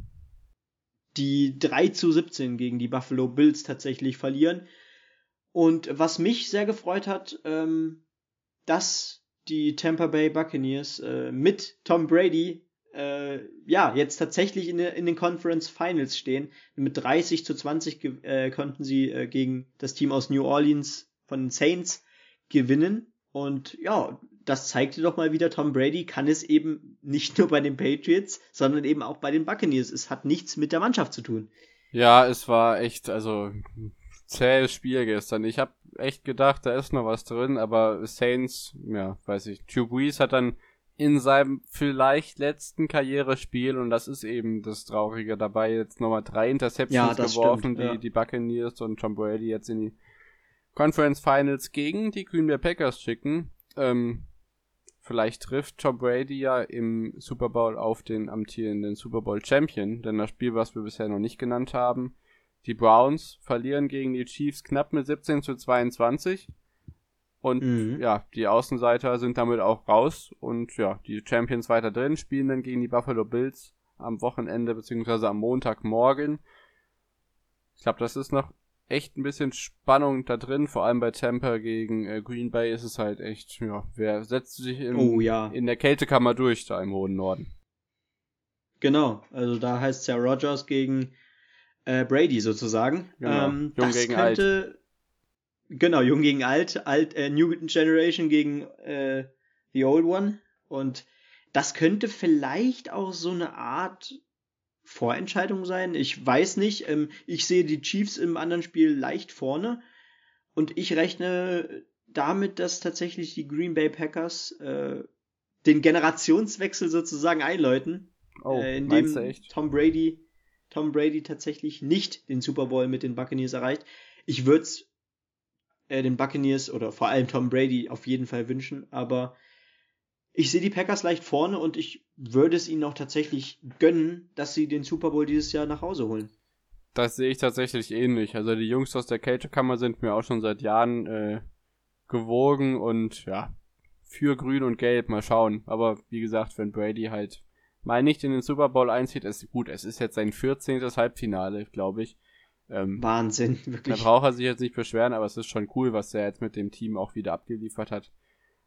die 3 zu 17 gegen die Buffalo Bills tatsächlich verlieren. Und was mich sehr gefreut hat, ähm, dass die Tampa Bay Buccaneers äh, mit Tom Brady äh, ja jetzt tatsächlich in, in, den Conference Finals stehen. Mit 30 zu 20 äh, konnten sie äh, gegen das Team aus New Orleans von den Saints gewinnen. Und ja, das zeigte doch mal wieder, Tom Brady kann es eben nicht nur bei den Patriots, sondern eben auch bei den Buccaneers. Es hat nichts mit der Mannschaft zu tun. Ja, es war echt, also zähes Spiel gestern. Ich habe echt gedacht, da ist noch was drin, aber Saints, ja, weiß ich, Brees hat dann in seinem vielleicht letzten Karrierespiel, und das ist eben das Traurige dabei, jetzt nochmal drei Interceptions ja, geworfen, stimmt, die ja. die Buccaneers und Tom Brady jetzt in die Conference Finals gegen die Green Bay Packers schicken. Ähm, Vielleicht trifft Tom Brady ja im Super Bowl auf den amtierenden Super Bowl Champion, denn das Spiel, was wir bisher noch nicht genannt haben. Die Browns verlieren gegen die Chiefs knapp mit 17 zu 22. Und mhm. ja, die Außenseiter sind damit auch raus. Und ja, die Champions weiter drin, spielen dann gegen die Buffalo Bills am Wochenende beziehungsweise am Montagmorgen. Ich glaube, das ist noch echt ein bisschen Spannung da drin, vor allem bei Tampa gegen äh, Green Bay ist es halt echt, ja, wer setzt sich in, oh, ja. in der Kältekammer durch da im hohen Norden? Genau, also da heißt es ja Rogers gegen äh, Brady sozusagen. Genau. Ähm, jung gegen könnte, alt. Genau, jung gegen alt, alt äh, New Generation gegen äh, The Old One. Und das könnte vielleicht auch so eine Art Vorentscheidung sein. Ich weiß nicht. Ähm, ich sehe die Chiefs im anderen Spiel leicht vorne. Und ich rechne damit, dass tatsächlich die Green Bay Packers äh, den Generationswechsel sozusagen einläuten. Oh, äh, indem Tom Brady, Tom Brady tatsächlich nicht den Super Bowl mit den Buccaneers erreicht. Ich würde es äh, den Buccaneers oder vor allem Tom Brady auf jeden Fall wünschen, aber ich sehe die Packers leicht vorne und ich würde es ihnen auch tatsächlich gönnen, dass sie den Super Bowl dieses Jahr nach Hause holen. Das sehe ich tatsächlich ähnlich. Also die Jungs aus der Kältekammer sind mir auch schon seit Jahren äh, gewogen und ja, für Grün und Gelb, mal schauen. Aber wie gesagt, wenn Brady halt mal nicht in den Super Bowl einzieht, ist gut. Es ist jetzt sein 14. Halbfinale, glaube ich. Ähm, Wahnsinn, wirklich. Da braucht er sich jetzt nicht beschweren, aber es ist schon cool, was er jetzt mit dem Team auch wieder abgeliefert hat.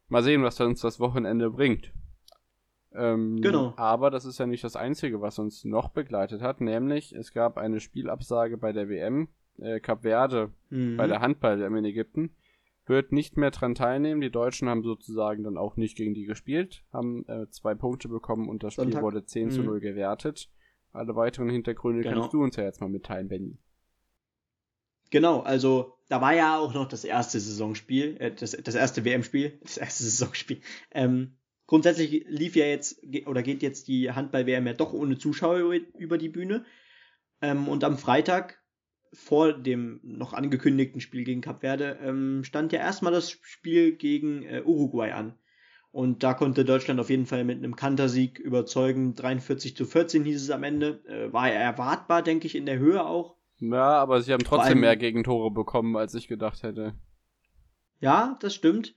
Mal sehen, was uns das Wochenende bringt. Ähm, genau. Aber das ist ja nicht das Einzige, was uns noch begleitet hat, nämlich es gab eine Spielabsage bei der WM. Äh, Kap Verde Mhm. bei der Handball-WM in Ägypten wird nicht mehr dran teilnehmen. Die Deutschen haben sozusagen dann auch nicht gegen die gespielt, haben äh, zwei Punkte bekommen und das Spiel Sonntag. wurde 10 zu Mhm. 0 gewertet. Alle weiteren Hintergründe Genau. kannst du uns ja jetzt mal mitteilen, Benny. Genau, also da war ja auch noch das erste Saisonspiel, äh, das, das erste WM-Spiel, das erste Saisonspiel. Ähm, grundsätzlich lief ja jetzt oder geht jetzt die Handball-WM ja doch ohne Zuschauer über, die Bühne. Ähm, und am Freitag vor dem noch angekündigten Spiel gegen Kap Verde ähm, stand ja erstmal das Spiel gegen äh, Uruguay an. Und da konnte Deutschland auf jeden Fall mit einem Kantersieg überzeugen. 43 zu 14 hieß es am Ende. Äh, war erwartbar, denke ich, in der Höhe auch. Ja, aber sie haben trotzdem allem- mehr Gegentore bekommen, als ich gedacht hätte. Ja, das stimmt.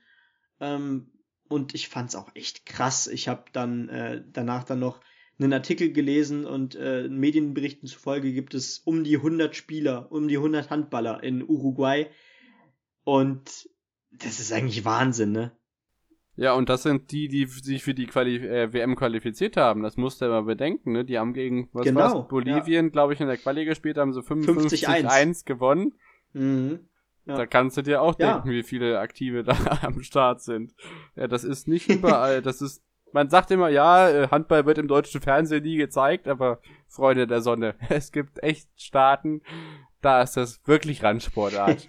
Ähm, und ich fand's auch echt krass. Ich habe dann äh, danach dann noch einen Artikel gelesen und äh, Medienberichten zufolge gibt es um die 100 Spieler, um die 100 Handballer in Uruguay. Und das ist eigentlich Wahnsinn, ne? Ja, und das sind die, die sich für die Quali äh, WM qualifiziert haben. Das musst du ja mal bedenken, ne? Die haben gegen, was Genau, war's? Bolivien, glaube ich, in der Quali gespielt, haben 50-1. 55-1 gewonnen. Mhm. Ja. Da kannst du dir auch Ja. denken, wie viele Aktive da am Start sind. Ja, das ist nicht überall. das ist, man sagt immer, ja, äh, Handball wird im deutschen Fernsehen nie gezeigt, aber Freunde der Sonne, es gibt echt Staaten, da ist das wirklich Randsportart.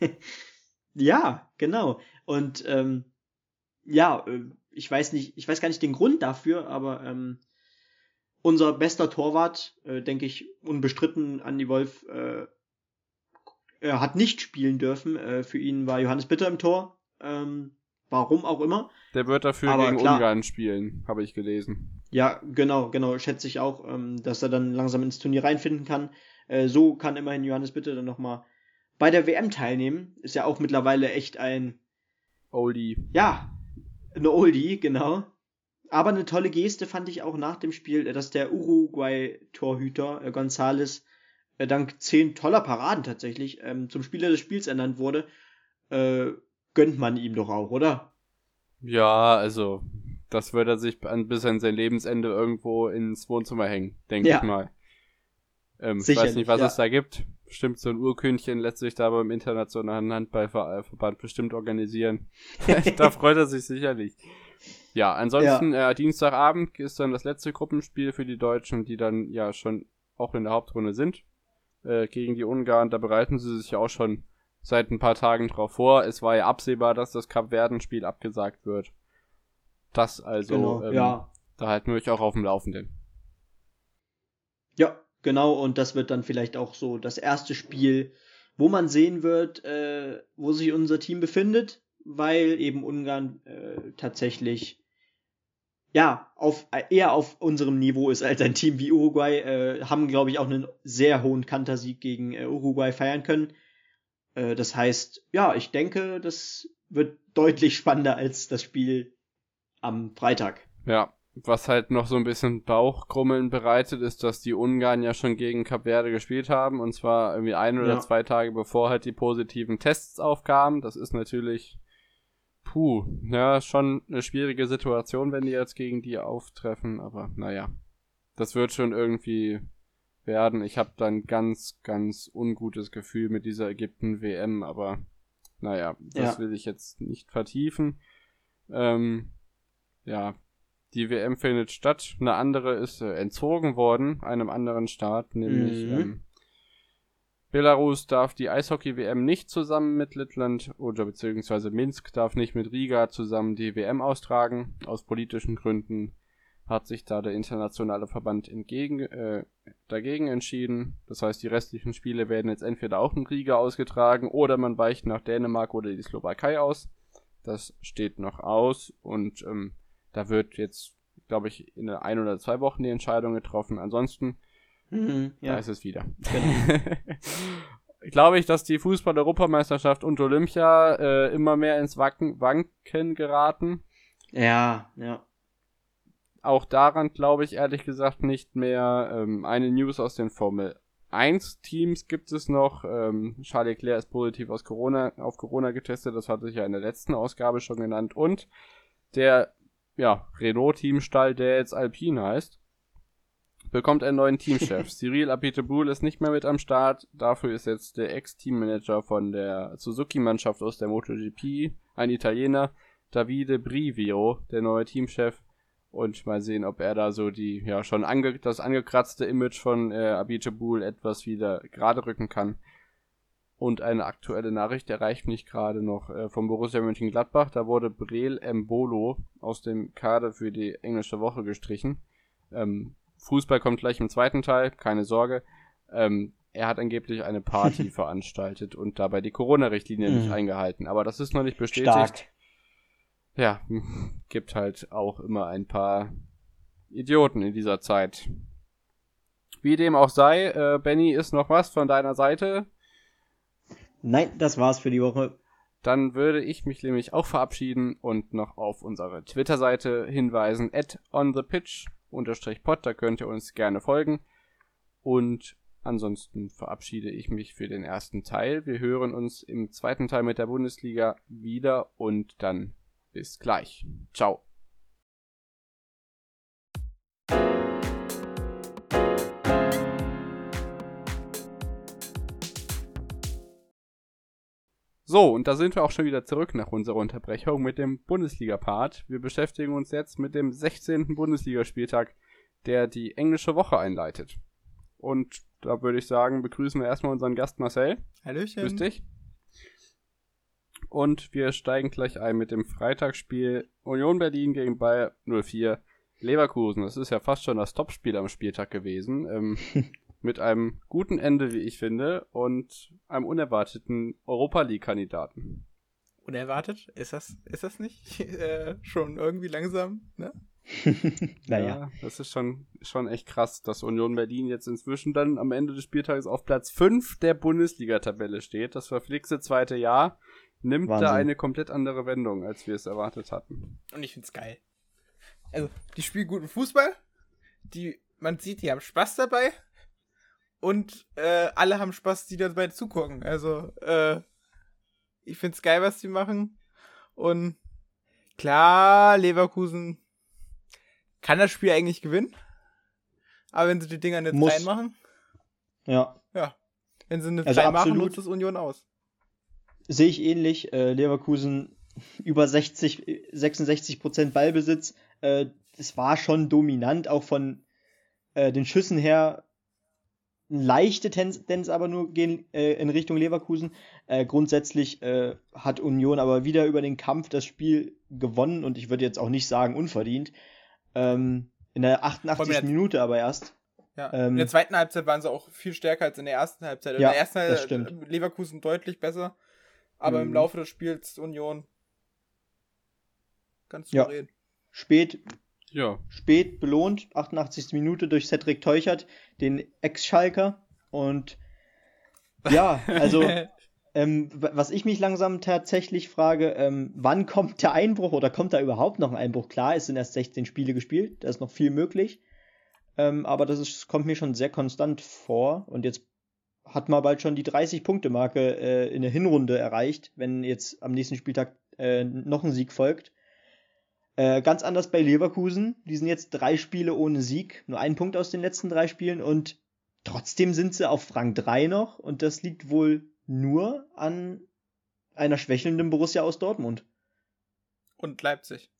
ja, genau. Und ähm, ja, äh, ich weiß nicht, ich weiß gar nicht den Grund dafür, aber ähm, unser bester Torwart, äh, denke ich, unbestritten, Andy Wolf, äh, er hat nicht spielen dürfen. Äh, für ihn war Johannes Bitter im Tor. Ähm, warum auch immer. Der wird dafür Aber gegen klar. Ungarn spielen, habe ich gelesen. Ja, genau, genau, schätze ich auch, ähm, dass er dann langsam ins Turnier reinfinden kann. Äh, so kann immerhin Johannes Bitter dann nochmal bei der WM teilnehmen. Ist ja auch mittlerweile echt ein Oldie. Ja, eine Oldie, genau. Aber eine tolle Geste fand ich auch nach dem Spiel, äh, dass der Uruguay-Torhüter äh, González äh, dank zehn toller Paraden tatsächlich ähm, zum Spieler des Spiels ernannt wurde. Äh, gönnt man ihm doch auch, oder? Ja, also, das wird er sich an, bis an sein Lebensende irgendwo ins Wohnzimmer hängen, denke Ja. ich mal. Ähm, ich weiß nicht, was ja. es da gibt. Bestimmt so ein Urkündchen lässt sich da beim Internationalen Handballverband bestimmt organisieren. da freut er sich sicherlich. Ja, ansonsten, Äh, Dienstagabend ist dann das letzte Gruppenspiel für die Deutschen, die dann ja schon auch in der Hauptrunde sind. Äh, gegen die Ungarn, da bereiten sie sich ja auch schon seit ein paar Tagen drauf vor. Es war ja absehbar, dass das Kapverden-Spiel abgesagt wird. Das also, genau, ähm, ja. da halten wir euch auch auf dem Laufenden. Ja, genau, und das wird dann vielleicht auch so das erste Spiel, wo man sehen wird, äh, wo sich unser Team befindet, weil eben Ungarn äh, tatsächlich ja, auf, eher auf unserem Niveau ist als ein Team wie Uruguay, äh, haben, glaube ich, auch einen sehr hohen Kantersieg gegen äh, Uruguay feiern können. Äh, das heißt, ja, ich denke, das wird deutlich spannender als das Spiel am Freitag. Ja, was halt noch so ein bisschen Bauchkrummeln bereitet, ist, dass die Ungarn ja schon gegen Kap Verde gespielt haben und zwar irgendwie ein oder Ja. zwei Tage bevor halt die positiven Tests aufkamen. Das ist natürlich, puh, ja, schon eine schwierige Situation, wenn die jetzt gegen die auftreffen, aber naja, das wird schon irgendwie werden. Ich habe dann ganz, ganz ungutes Gefühl mit dieser Ägypten-WM, aber naja, das Ja. will ich jetzt nicht vertiefen. Ähm, ja, die WM findet statt. Eine andere ist äh, entzogen worden, einem anderen Staat, nämlich Mhm. ähm, Belarus darf die Eishockey-WM nicht zusammen mit Lettland oder beziehungsweise Minsk darf nicht mit Riga zusammen die WM austragen. Aus politischen Gründen hat sich da der internationale Verband entgegen, äh, dagegen entschieden. Das heißt, die restlichen Spiele werden jetzt entweder auch in Riga ausgetragen oder man weicht nach Dänemark oder die Slowakei aus. Das steht noch aus und ähm, da wird jetzt, glaube ich, in ein oder zwei Wochen die Entscheidung getroffen. Ansonsten Mhm, da ja. ist es wieder. Glaube ich, dass die Fußball-Europameisterschaft und Olympia äh, immer mehr ins Wacken, Wanken geraten. ja, ja. Auch daran glaube ich ehrlich gesagt nicht mehr. Ähm, eine News aus den Formel 1 Teams gibt es noch. Ähm, Charles Leclerc ist positiv aus Corona, auf Corona getestet. Das hatte ich ja in der letzten Ausgabe schon genannt. Und der ja, Renault-Teamstall, der jetzt Alpine heißt, bekommt einen neuen Teamchef. Cyril Abiteboul ist nicht mehr mit am Start. Dafür ist jetzt der Ex-Teammanager von der Suzuki-Mannschaft aus der MotoGP, ein Italiener, Davide Brivio, der neue Teamchef. Und mal sehen, ob er da so die, ja, schon ange das angekratzte Image von äh, Abiteboul etwas wieder gerade rücken kann. Und eine aktuelle Nachricht erreicht mich gerade noch äh, vom Borussia Mönchengladbach. Da wurde Breel Mbolo aus dem Kader für die englische Woche gestrichen. Ähm, Fußball kommt gleich im zweiten Teil, keine Sorge. Ähm, er hat angeblich eine Party veranstaltet und dabei die Corona-Richtlinie nicht mhm. eingehalten. Aber das ist noch nicht bestätigt. Stark. Ja, gibt halt auch immer ein paar Idioten in dieser Zeit. Wie dem auch sei, äh, Benny, ist noch was von deiner Seite? Nein, das war's für die Woche. Dann würde ich mich nämlich auch verabschieden und noch auf unsere Twitter-Seite hinweisen, at onthepitch unterstrich pod, da könnt ihr uns gerne folgen. Und ansonsten verabschiede ich mich für den ersten Teil. Wir hören uns im zweiten Teil mit der Bundesliga wieder und dann bis gleich. Ciao. So, und da sind wir auch schon wieder zurück nach unserer Unterbrechung mit dem Bundesliga-Part. Wir beschäftigen uns jetzt mit dem 16. Bundesligaspieltag, der die englische Woche einleitet. Und da würde ich sagen, begrüßen wir erstmal unseren Gast Marcel. Hallöchen. Grüß dich. Und wir steigen gleich ein mit dem Freitagsspiel Union Berlin gegen Bayer 04 Leverkusen. Das ist ja fast schon das Topspiel am Spieltag gewesen. Ähm, mit einem guten Ende, wie ich finde, und einem unerwarteten Europa League-Kandidaten. Unerwartet? Ist das, ist das nicht äh, schon irgendwie langsam, ne? naja. Ja, das ist schon, schon echt krass, dass Union Berlin jetzt inzwischen dann am Ende des Spieltages auf Platz 5 der Bundesliga-Tabelle steht. Das verflixte zweite Jahr nimmt Wahnsinn. da eine komplett andere Wendung, als wir es erwartet hatten. Und ich find's geil. Also, die spielen guten Fußball, die, man sieht, die haben Spaß dabei, und äh, alle haben Spaß, die dabei zugucken. Also, äh, ich find's geil, was die machen. Und klar, Leverkusen kann das Spiel eigentlich gewinnen. Aber wenn sie die Dinger nicht Muss. reinmachen. Ja. Ja. Wenn sie eine also 3 machen, nutzt es Union aus. Sehe ich ähnlich. Äh, Leverkusen über 60, 66 Prozent Ballbesitz. Äh, das war schon dominant, auch von äh, den Schüssen her leichte Tendenz aber nur gehen äh, in Richtung Leverkusen. Äh, grundsätzlich äh, hat Union aber wieder über den Kampf das Spiel gewonnen und ich würde jetzt auch nicht sagen unverdient. Ähm, in der 88. Der, Minute aber erst. Ja, ähm, in der zweiten Halbzeit waren sie auch viel stärker als in der ersten Halbzeit. In ja, der ersten Halbzeit Leverkusen deutlich besser, aber mhm. im Laufe des Spiels Union ganz souverän. Ja. Spät ja. Spät belohnt, 88. Minute durch Cedric Teuchert, den Ex-Schalker. Und ja, also ähm, was ich mich langsam tatsächlich frage, ähm, wann kommt der Einbruch oder kommt da überhaupt noch ein Einbruch? Klar, es sind erst 16 Spiele gespielt, da ist noch viel möglich. Ähm, aber das ist, kommt mir schon sehr konstant vor. Und jetzt hat man bald schon die 30-Punkte-Marke äh, in der Hinrunde erreicht, wenn jetzt am nächsten Spieltag äh, noch ein Sieg folgt. Äh, ganz anders bei Leverkusen. Die sind jetzt drei Spiele ohne Sieg, nur ein Punkt aus den letzten drei Spielen und trotzdem sind sie auf Rang 3 noch und das liegt wohl nur an einer schwächelnden Borussia aus Dortmund. Und Leipzig.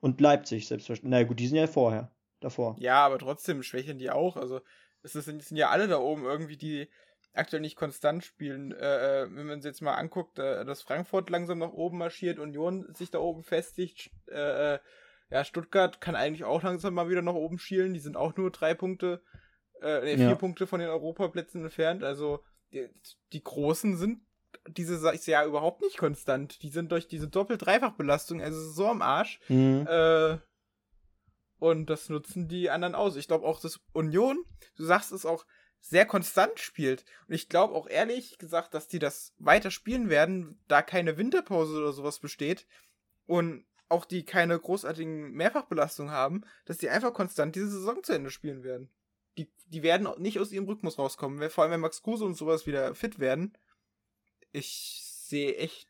Und Leipzig, selbstverständlich. Na gut, die sind ja vorher, davor. Ja, aber trotzdem schwächeln die auch. Also, es sind, sind ja alle da oben irgendwie, die aktuell nicht konstant spielen. Äh, äh wenn man sich jetzt mal anguckt, äh, dass Frankfurt langsam nach oben marschiert, Union sich da oben festigt, äh, äh, ja, Stuttgart kann eigentlich auch langsam mal wieder nach oben schielen. Die sind auch nur drei Punkte, äh, nee, vier ja. Punkte von den Europaplätzen entfernt. Also die, die Großen sind dieses Jahr überhaupt nicht konstant. Die sind durch diese Doppel-Dreifach-Belastung, also so am Arsch. Mhm. Äh, und das nutzen die anderen aus. Ich glaube auch, dass Union, du sagst es auch, sehr konstant spielt. Und ich glaube auch ehrlich gesagt, dass die das weiter spielen werden, da keine Winterpause oder sowas besteht und auch die keine großartigen Mehrfachbelastungen haben, dass die einfach konstant diese Saison zu Ende spielen werden. die, die werden nicht aus ihrem Rhythmus rauskommen. Vor allem, wenn Max Kruse und sowas wieder fit werden. Ich sehe echt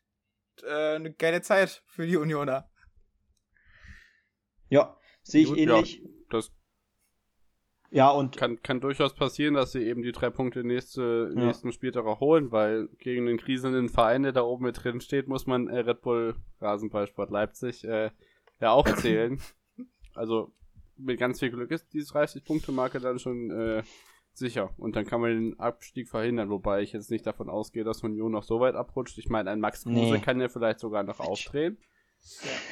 äh, eine geile Zeit für die Unioner. Ja, sehe ich Gut, ähnlich. Ja, das ja, und kann, kann durchaus passieren, dass sie eben die drei Punkte nächste, ja. nächsten Spieltag auch holen, weil gegen den kriselnden Verein, der da oben mit drin steht, muss man äh, Red Bull Rasenballsport Leipzig äh, ja auch zählen. also mit ganz viel Glück ist diese 30-Punkte-Marke dann schon äh, sicher. Und dann kann man den Abstieg verhindern, wobei ich jetzt nicht davon ausgehe, dass Union noch so weit abrutscht. Ich meine, ein Max Kruse nee. kann ja vielleicht sogar noch aufdrehen.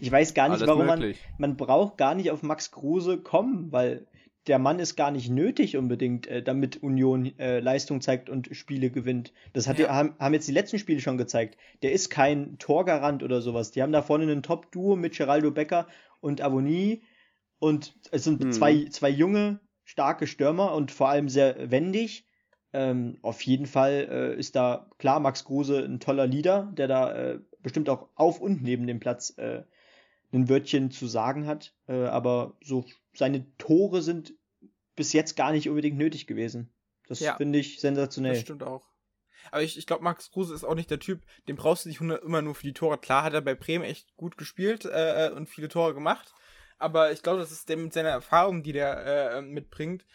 ich weiß gar nicht, Alles warum möglich. man. Man braucht gar nicht auf Max Kruse kommen, weil der Mann ist gar nicht nötig unbedingt, äh, damit Union äh, Leistung zeigt und Spiele gewinnt. Das hat ja. haben, haben jetzt die letzten Spiele schon gezeigt. Der ist kein Torgarant oder sowas. Die haben da vorne einen Top-Duo mit Geraldo Becker und Avonie und es sind hm. zwei, zwei junge, starke Stürmer und vor allem sehr wendig. Ähm, auf jeden Fall äh, ist da klar Max Kruse ein toller Leader, der da äh, bestimmt auch auf und neben dem Platz äh, ein Wörtchen zu sagen hat. Äh, aber so seine Tore sind bis jetzt gar nicht unbedingt nötig gewesen. Das ja, finde ich sensationell. Das stimmt auch. Aber ich, ich glaube, Max Kruse ist auch nicht der Typ, den brauchst du nicht immer nur für die Tore. Klar hat er bei Bremen echt gut gespielt äh, äh und viele Tore gemacht. Aber ich glaube, das ist der mit seiner Erfahrung, die der äh, mitbringt,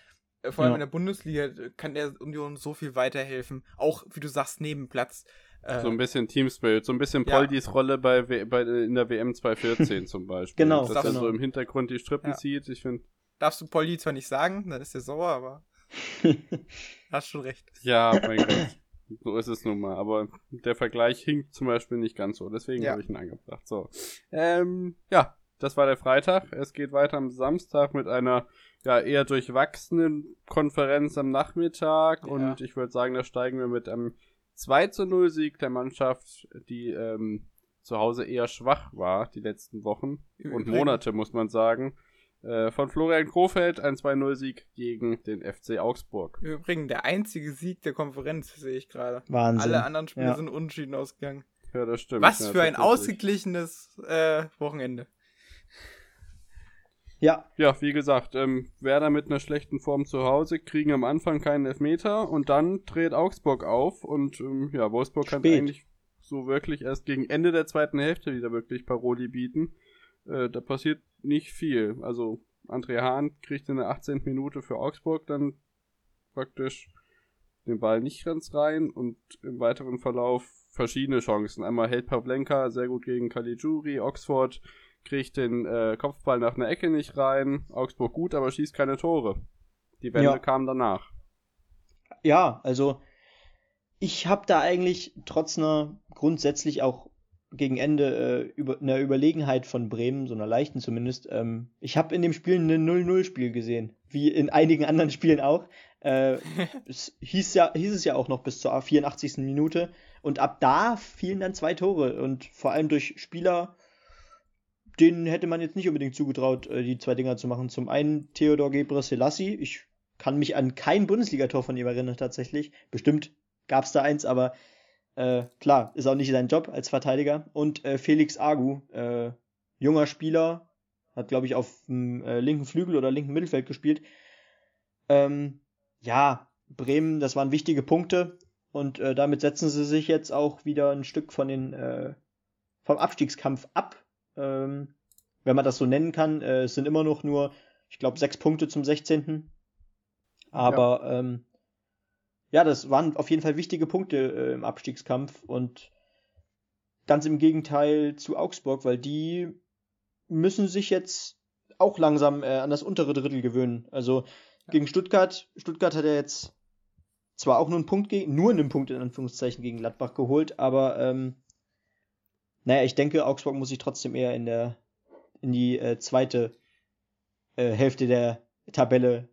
äh, vor allem ja. in der Bundesliga, kann der Union so viel weiterhelfen. Auch, wie du sagst, neben Platz. Äh, so ein bisschen Team Spirit, so ein bisschen ja. Poldis Rolle bei, bei, in der WM 2014 zum Beispiel. genau. Dass er so im Hintergrund die Strippen ja. zieht. Ich finde. Darfst du Poldi zwar nicht sagen, dann ist er sauer, aber. hast schon recht. Ja, mein Gott. So ist es nun mal. Aber der Vergleich hinkt zum Beispiel nicht ganz so. Deswegen ja. habe ich ihn angebracht. So. Ähm, ja, das war der Freitag. Es geht weiter am Samstag mit einer ja eher durchwachsenen Konferenz am Nachmittag. Ja. Und ich würde sagen, da steigen wir mit einem 2 zu 0 Sieg der Mannschaft, die ähm, zu Hause eher schwach war die letzten Wochen und Monate, muss man sagen. Äh, von Florian Krofeld ein 2-0-Sieg gegen den FC Augsburg. Übrigens der einzige Sieg der Konferenz, sehe ich gerade. Wahnsinn. Alle anderen Spiele ja. sind unentschieden ausgegangen. Ja, das stimmt. Was ja, für ein ausgeglichenes äh, Wochenende. Ja. Ja, wie gesagt, ähm, Werder mit einer schlechten Form zu Hause kriegen am Anfang keinen Elfmeter und dann dreht Augsburg auf und ähm, ja, Wolfsburg kann eigentlich so wirklich erst gegen Ende der zweiten Hälfte wieder wirklich Paroli bieten. Äh, da passiert nicht viel. Also André Hahn kriegt in der 18. Minute für Augsburg dann praktisch den Ball nicht ganz rein und im weiteren Verlauf verschiedene Chancen. Einmal hält Pavlenka sehr gut gegen Caligiuri, Oxford kriegt den äh, Kopfball nach einer Ecke nicht rein, Augsburg gut, aber schießt keine Tore. Die Wende ja. kam danach. Ja, also ich habe da eigentlich trotz einer grundsätzlich auch gegen Ende äh, über, einer Überlegenheit von Bremen, so einer leichten zumindest. Ähm, ich habe in dem Spiel ein 0-0-Spiel gesehen, wie in einigen anderen Spielen auch. Äh, es hieß, ja, hieß es ja auch noch bis zur 84. Minute. Und ab da fielen dann zwei Tore. Und vor allem durch Spieler, denen hätte man jetzt nicht unbedingt zugetraut, äh, die zwei Dinger zu machen. Zum einen Theodor Gebre Selassie. Ich kann mich an kein Bundesligator von ihm erinnern tatsächlich. Bestimmt gab es da eins, aber äh, klar, ist auch nicht sein Job als Verteidiger. Und äh, Felix Agu, äh, junger Spieler, hat, glaube ich, auf dem äh, linken Flügel oder linken Mittelfeld gespielt. Ähm, ja, Bremen, das waren wichtige Punkte. Und äh, damit setzen sie sich jetzt auch wieder ein Stück von den, äh, vom Abstiegskampf ab. Ähm, wenn man das so nennen kann. es sind immer noch nur, ich glaube, sechs Punkte zum 16. Aber ja. ähm, ja, das waren auf jeden Fall wichtige Punkte äh, im Abstiegskampf und ganz im Gegenteil zu Augsburg, weil die müssen sich jetzt auch langsam äh, an das untere Drittel gewöhnen. Also ja. gegen Stuttgart, Stuttgart hat er jetzt zwar auch nur einen Punkt gegen, nur einen Punkt in Anführungszeichen gegen Gladbach geholt, aber ähm, naja, ich denke, Augsburg muss sich trotzdem eher in der in die äh, zweite äh, Hälfte der Tabelle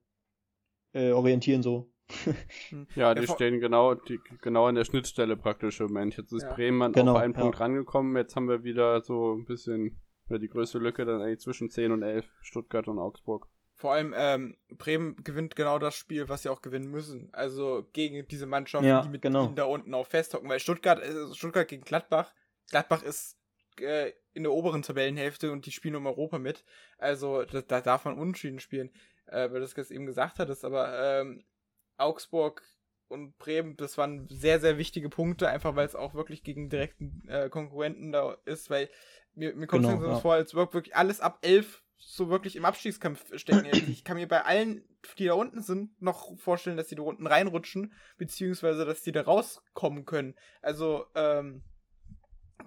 äh, orientieren so. Hm. ja, die stehen genau, die, genau an der Schnittstelle praktisch im Moment. Jetzt ist ja. Bremen genau, auf einen Punkt rangekommen. Jetzt haben wir wieder so ein bisschen ja, die größte Lücke dann eigentlich zwischen 10 und 11, Stuttgart und Augsburg. Vor allem, ähm, Bremen gewinnt genau das Spiel, was sie auch gewinnen müssen. Also gegen diese Mannschaften, ja, die mit genau. ihnen da unten auch festhocken. Weil Stuttgart, äh, Stuttgart gegen Gladbach, Gladbach ist äh, in der oberen Tabellenhälfte und die spielen um Europa mit. Also da, da darf man unentschieden spielen. äh, weil du das eben gesagt hattest, aber ähm, Augsburg und Bremen, das waren sehr, sehr wichtige Punkte, einfach weil es auch wirklich gegen direkten äh, Konkurrenten da ist, weil mir, mir kommt es genau, ja. vor, als wirklich alles ab elf so wirklich im Abstiegskampf stecken. ich kann mir bei allen, die da unten sind, noch vorstellen, dass die da unten reinrutschen, beziehungsweise dass die da rauskommen können. Also, ähm,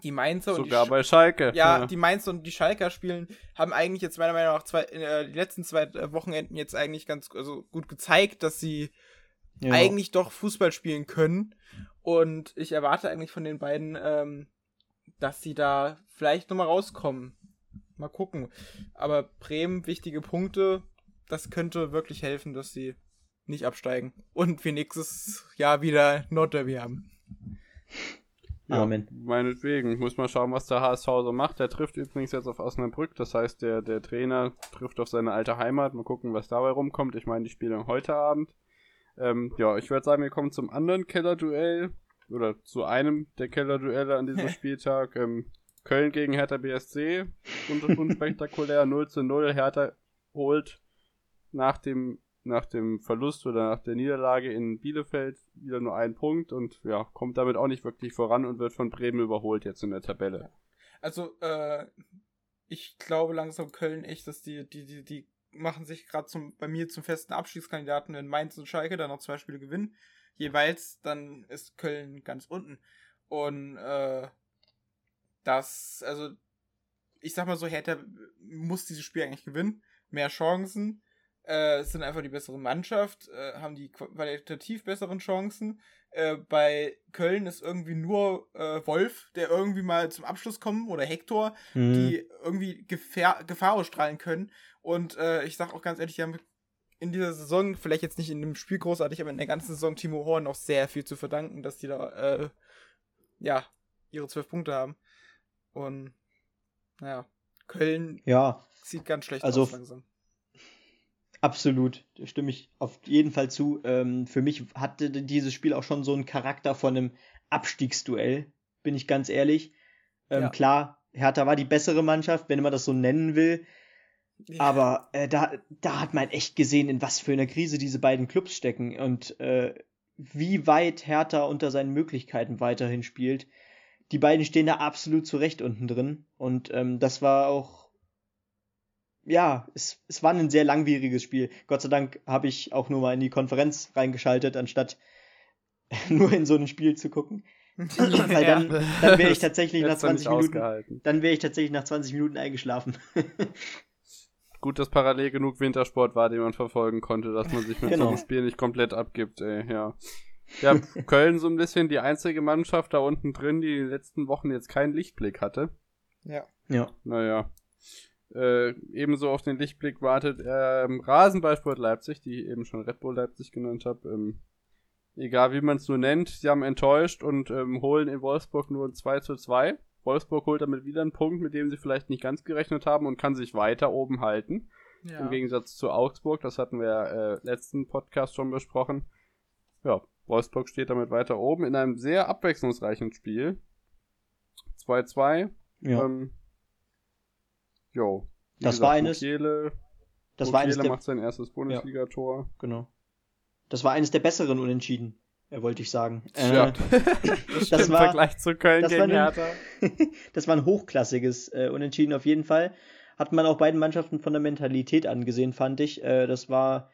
die Mainzer Sogar und die bei Schalke. Ja, ja, die Mainzer und die Schalker spielen, haben eigentlich jetzt meiner Meinung nach zwei, äh, die letzten zwei äh, Wochenenden jetzt eigentlich ganz also gut gezeigt, dass sie ja. eigentlich doch Fußball spielen können. Und ich erwarte eigentlich von den beiden, ähm, dass sie da vielleicht nochmal rauskommen. Mal gucken. Aber Bremen, wichtige Punkte, das könnte wirklich helfen, dass sie nicht absteigen. Und wir nächstes Jahr wieder Nordderby haben. Ja, Amen. Meinetwegen. Muss mal schauen, was der HSV so macht. Der trifft übrigens jetzt auf Osnabrück. Das heißt, der, der Trainer trifft auf seine alte Heimat. Mal gucken, was dabei rumkommt. Ich meine, die spielen heute Abend. Ähm, ja, ich würde sagen, wir kommen zum anderen Kellerduell. Oder zu einem der Kellerduelle an diesem Spieltag. Ähm, Köln gegen Hertha BSC. Unspektakulär 0 zu 0. Hertha holt nach dem, nach dem Verlust oder nach der Niederlage in Bielefeld wieder nur einen Punkt und ja, kommt damit auch nicht wirklich voran und wird von Bremen überholt jetzt in der Tabelle. Also, äh, ich glaube langsam Köln echt, dass die, die, die, die machen sich gerade zum, bei mir zum festen Abstiegskandidaten, wenn Mainz und Schalke dann noch zwei Spiele gewinnen, jeweils, dann ist Köln ganz unten. Und äh, das, also, ich sag mal so, Hertha muss dieses Spiel eigentlich gewinnen. Mehr Chancen, äh, sind einfach die bessere Mannschaft, äh, haben die qualitativ besseren Chancen. Äh, bei Köln ist irgendwie nur äh, Wolf, der irgendwie mal zum Abschluss kommen, oder Hector, mhm. die irgendwie Gefahr, Gefahr ausstrahlen können. Und äh, ich sag auch ganz ehrlich, die haben in dieser Saison, vielleicht jetzt nicht in dem Spiel großartig, aber in der ganzen Saison Timo Horn auch sehr viel zu verdanken, dass die da, äh, ja, ihre zwölf Punkte haben. Und naja, Köln ja, sieht ganz schlecht also, aus langsam. Absolut, da stimme ich auf jeden Fall zu. Ähm, für mich hatte dieses Spiel auch schon so einen Charakter von einem Abstiegsduell, bin ich ganz ehrlich. Ähm, ja. Klar, Hertha war die bessere Mannschaft, wenn man das so nennen will. Ja. Aber äh, da, da hat man echt gesehen, in was für einer Krise diese beiden Clubs stecken und äh, wie weit Hertha unter seinen Möglichkeiten weiterhin spielt die beiden stehen da absolut zurecht unten drin. Und ähm, das war auch, ja, es, es war ein sehr langwieriges Spiel. Gott sei Dank habe ich auch nur mal in die Konferenz reingeschaltet, anstatt nur in so ein Spiel zu gucken. Weil dann, dann wäre ich tatsächlich nach 20 Minuten, dann wäre ich tatsächlich nach 20 Minuten eingeschlafen. Gut, dass parallel genug Wintersport war, den man verfolgen konnte, dass man sich mit genau. so einem Spiel nicht komplett abgibt, ey, ja. Ja, Köln so ein bisschen die einzige Mannschaft da unten drin, die in den letzten Wochen jetzt keinen Lichtblick hatte. Ja. Ja. Naja. Äh, ebenso auf den Lichtblick wartet ähm, Rasenballsport Leipzig, die ich eben schon Red Bull Leipzig genannt habe. Ähm, egal wie man es nur nennt, sie haben enttäuscht und ähm, holen in Wolfsburg nur 2 zu 2. Wolfsburg holt damit wieder einen Punkt, mit dem sie vielleicht nicht ganz gerechnet haben und kann sich weiter oben halten. Ja. Im Gegensatz zu Augsburg, das hatten wir äh, letzten Podcast schon besprochen. Ja, Wolfsburg steht damit weiter oben in einem sehr abwechslungsreichen Spiel. 2-2. Ja. Ähm, jo. das gesagt, war eines. Mukiele, das Mukiele war eines der, macht sein erstes Bundesligator. Ja, genau. Das war eines der besseren Unentschieden, äh, wollte ich sagen. Ja. Äh, das, das war, im Vergleich zu Köln das gegen war ein, das war ein hochklassiges äh, Unentschieden auf jeden Fall. Hat man auch beiden Mannschaften von der Mentalität angesehen, fand ich. Äh, das war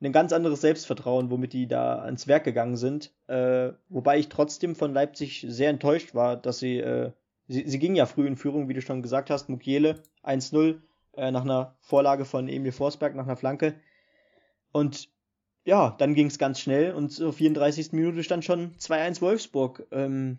ein ganz anderes Selbstvertrauen, womit die da ans Werk gegangen sind. Äh, wobei ich trotzdem von Leipzig sehr enttäuscht war, dass sie, äh, sie, sie ging ja früh in Führung, wie du schon gesagt hast, Mukiele 1-0 äh, nach einer Vorlage von Emil Forsberg, nach einer Flanke. Und ja, dann ging es ganz schnell und zur 34. Minute stand schon 2-1 Wolfsburg. Ähm,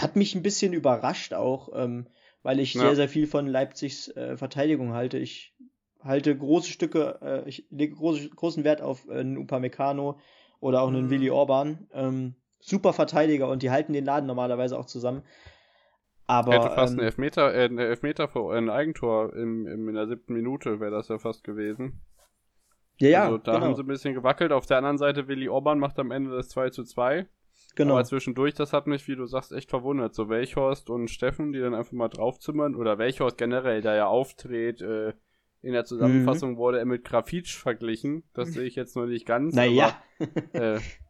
hat mich ein bisschen überrascht auch, ähm, weil ich ja. sehr, sehr viel von Leipzigs äh, Verteidigung halte. Ich halte große Stücke, äh, ich lege große, großen Wert auf äh, einen Upamecano oder auch einen mhm. Willi Orban. Ähm, super Verteidiger und die halten den Laden normalerweise auch zusammen. Aber, Hätte fast ähm, ein Elfmeter, äh, ein Elfmeter für ein Eigentor im, im, in der siebten Minute wäre das ja fast gewesen. Ja, ja. Also, da genau. haben sie ein bisschen gewackelt. Auf der anderen Seite, Willi Orban macht am Ende das 2 zu 2. Genau. Aber zwischendurch, das hat mich, wie du sagst, echt verwundert. So Welchhorst und Steffen, die dann einfach mal draufzimmern. Oder Welchhorst generell, der ja auftritt, äh, In der Zusammenfassung mhm. wurde er mit Grafitsch verglichen. Das sehe ich jetzt noch nicht ganz. Naja. äh,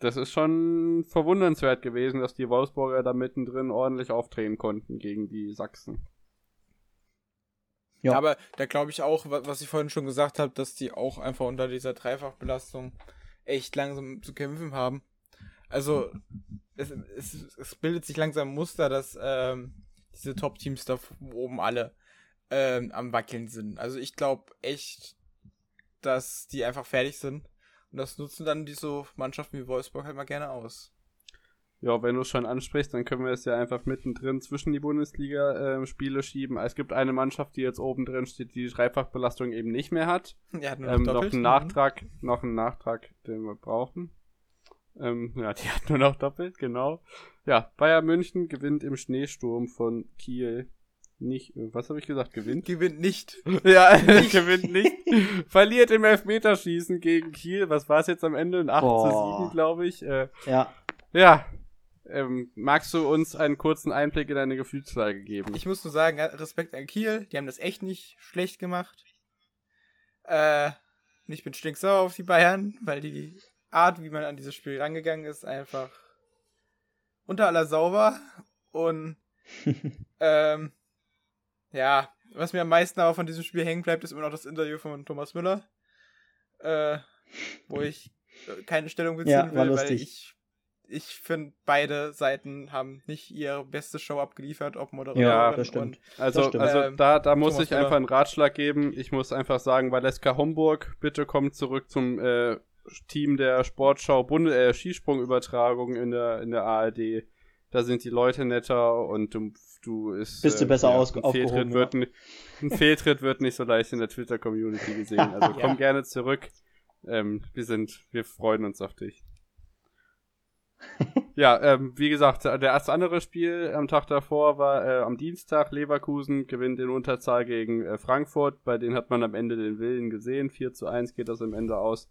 das ist schon verwundernswert gewesen, dass die Wolfsburger da mittendrin ordentlich aufdrehen konnten gegen die Sachsen. Ja. Aber da glaube ich auch, was ich vorhin schon gesagt habe, dass die auch einfach unter dieser Dreifachbelastung echt langsam zu kämpfen haben. Also es, es, es bildet sich langsam ein Muster, dass ähm, diese Top-Teams da oben alle ähm, am Wackeln sind. Also ich glaube echt, dass die einfach fertig sind. Und das nutzen dann diese Mannschaften wie Wolfsburg halt mal gerne aus. Ja, wenn du es schon ansprichst, dann können wir es ja einfach mittendrin zwischen die Bundesliga-Spiele ähm, schieben. Es gibt eine Mannschaft, die jetzt oben drin steht, die die Dreifachbelastung eben nicht mehr hat. Ja, nur noch, ähm, noch einen Nachtrag, noch einen Nachtrag, den wir brauchen. Ähm, ja, die hat nur noch doppelt, genau. Ja, Bayern München gewinnt im Schneesturm von Kiel. Nicht, äh, was habe ich gesagt? Gewinnt? Gewinnt nicht. ja, nicht. gewinnt nicht. Verliert im Elfmeterschießen gegen Kiel. Was war es jetzt am Ende? Ein 8 Boah. zu 7, glaube ich. Äh, ja. Ja, ähm, magst du uns einen kurzen Einblick in deine Gefühlslage geben? Ich muss nur sagen, Respekt an Kiel, die haben das echt nicht schlecht gemacht. Äh, ich bin stinksauer auf die Bayern, weil die Art, wie man an dieses Spiel rangegangen ist, einfach unter aller sauber. Und ähm, ja, was mir am meisten aber von diesem Spiel hängen bleibt, ist immer noch das Interview von Thomas Müller. Äh, wo ich keine Stellung beziehen ja, will, weil ich ich finde, beide Seiten haben nicht ihre beste Show abgeliefert, ob Moderatorin ja, das stimmt. Und, also, das stimmt. also ähm, da, da muss Thomas ich einfach einen Ratschlag geben. Ich muss einfach sagen, Valeska Homburg, bitte kommt zurück zum äh, Team der Sportschau Bund äh, Skisprungübertragung in der, in der ARD. Da sind die Leute netter und du, du ist. Bist du äh, besser ja, aus ein Fehltritt, wird, ein Fehltritt wird nicht so leicht in der Twitter-Community gesehen. Also komm ja. gerne zurück. Ähm, wir sind, wir freuen uns auf dich ja, ähm, wie gesagt, das andere Spiel am Tag davor war äh, am Dienstag. Leverkusen gewinnt in Unterzahl gegen äh, Frankfurt. Bei denen hat man am Ende den Willen gesehen. 4 zu 1 geht das am Ende aus.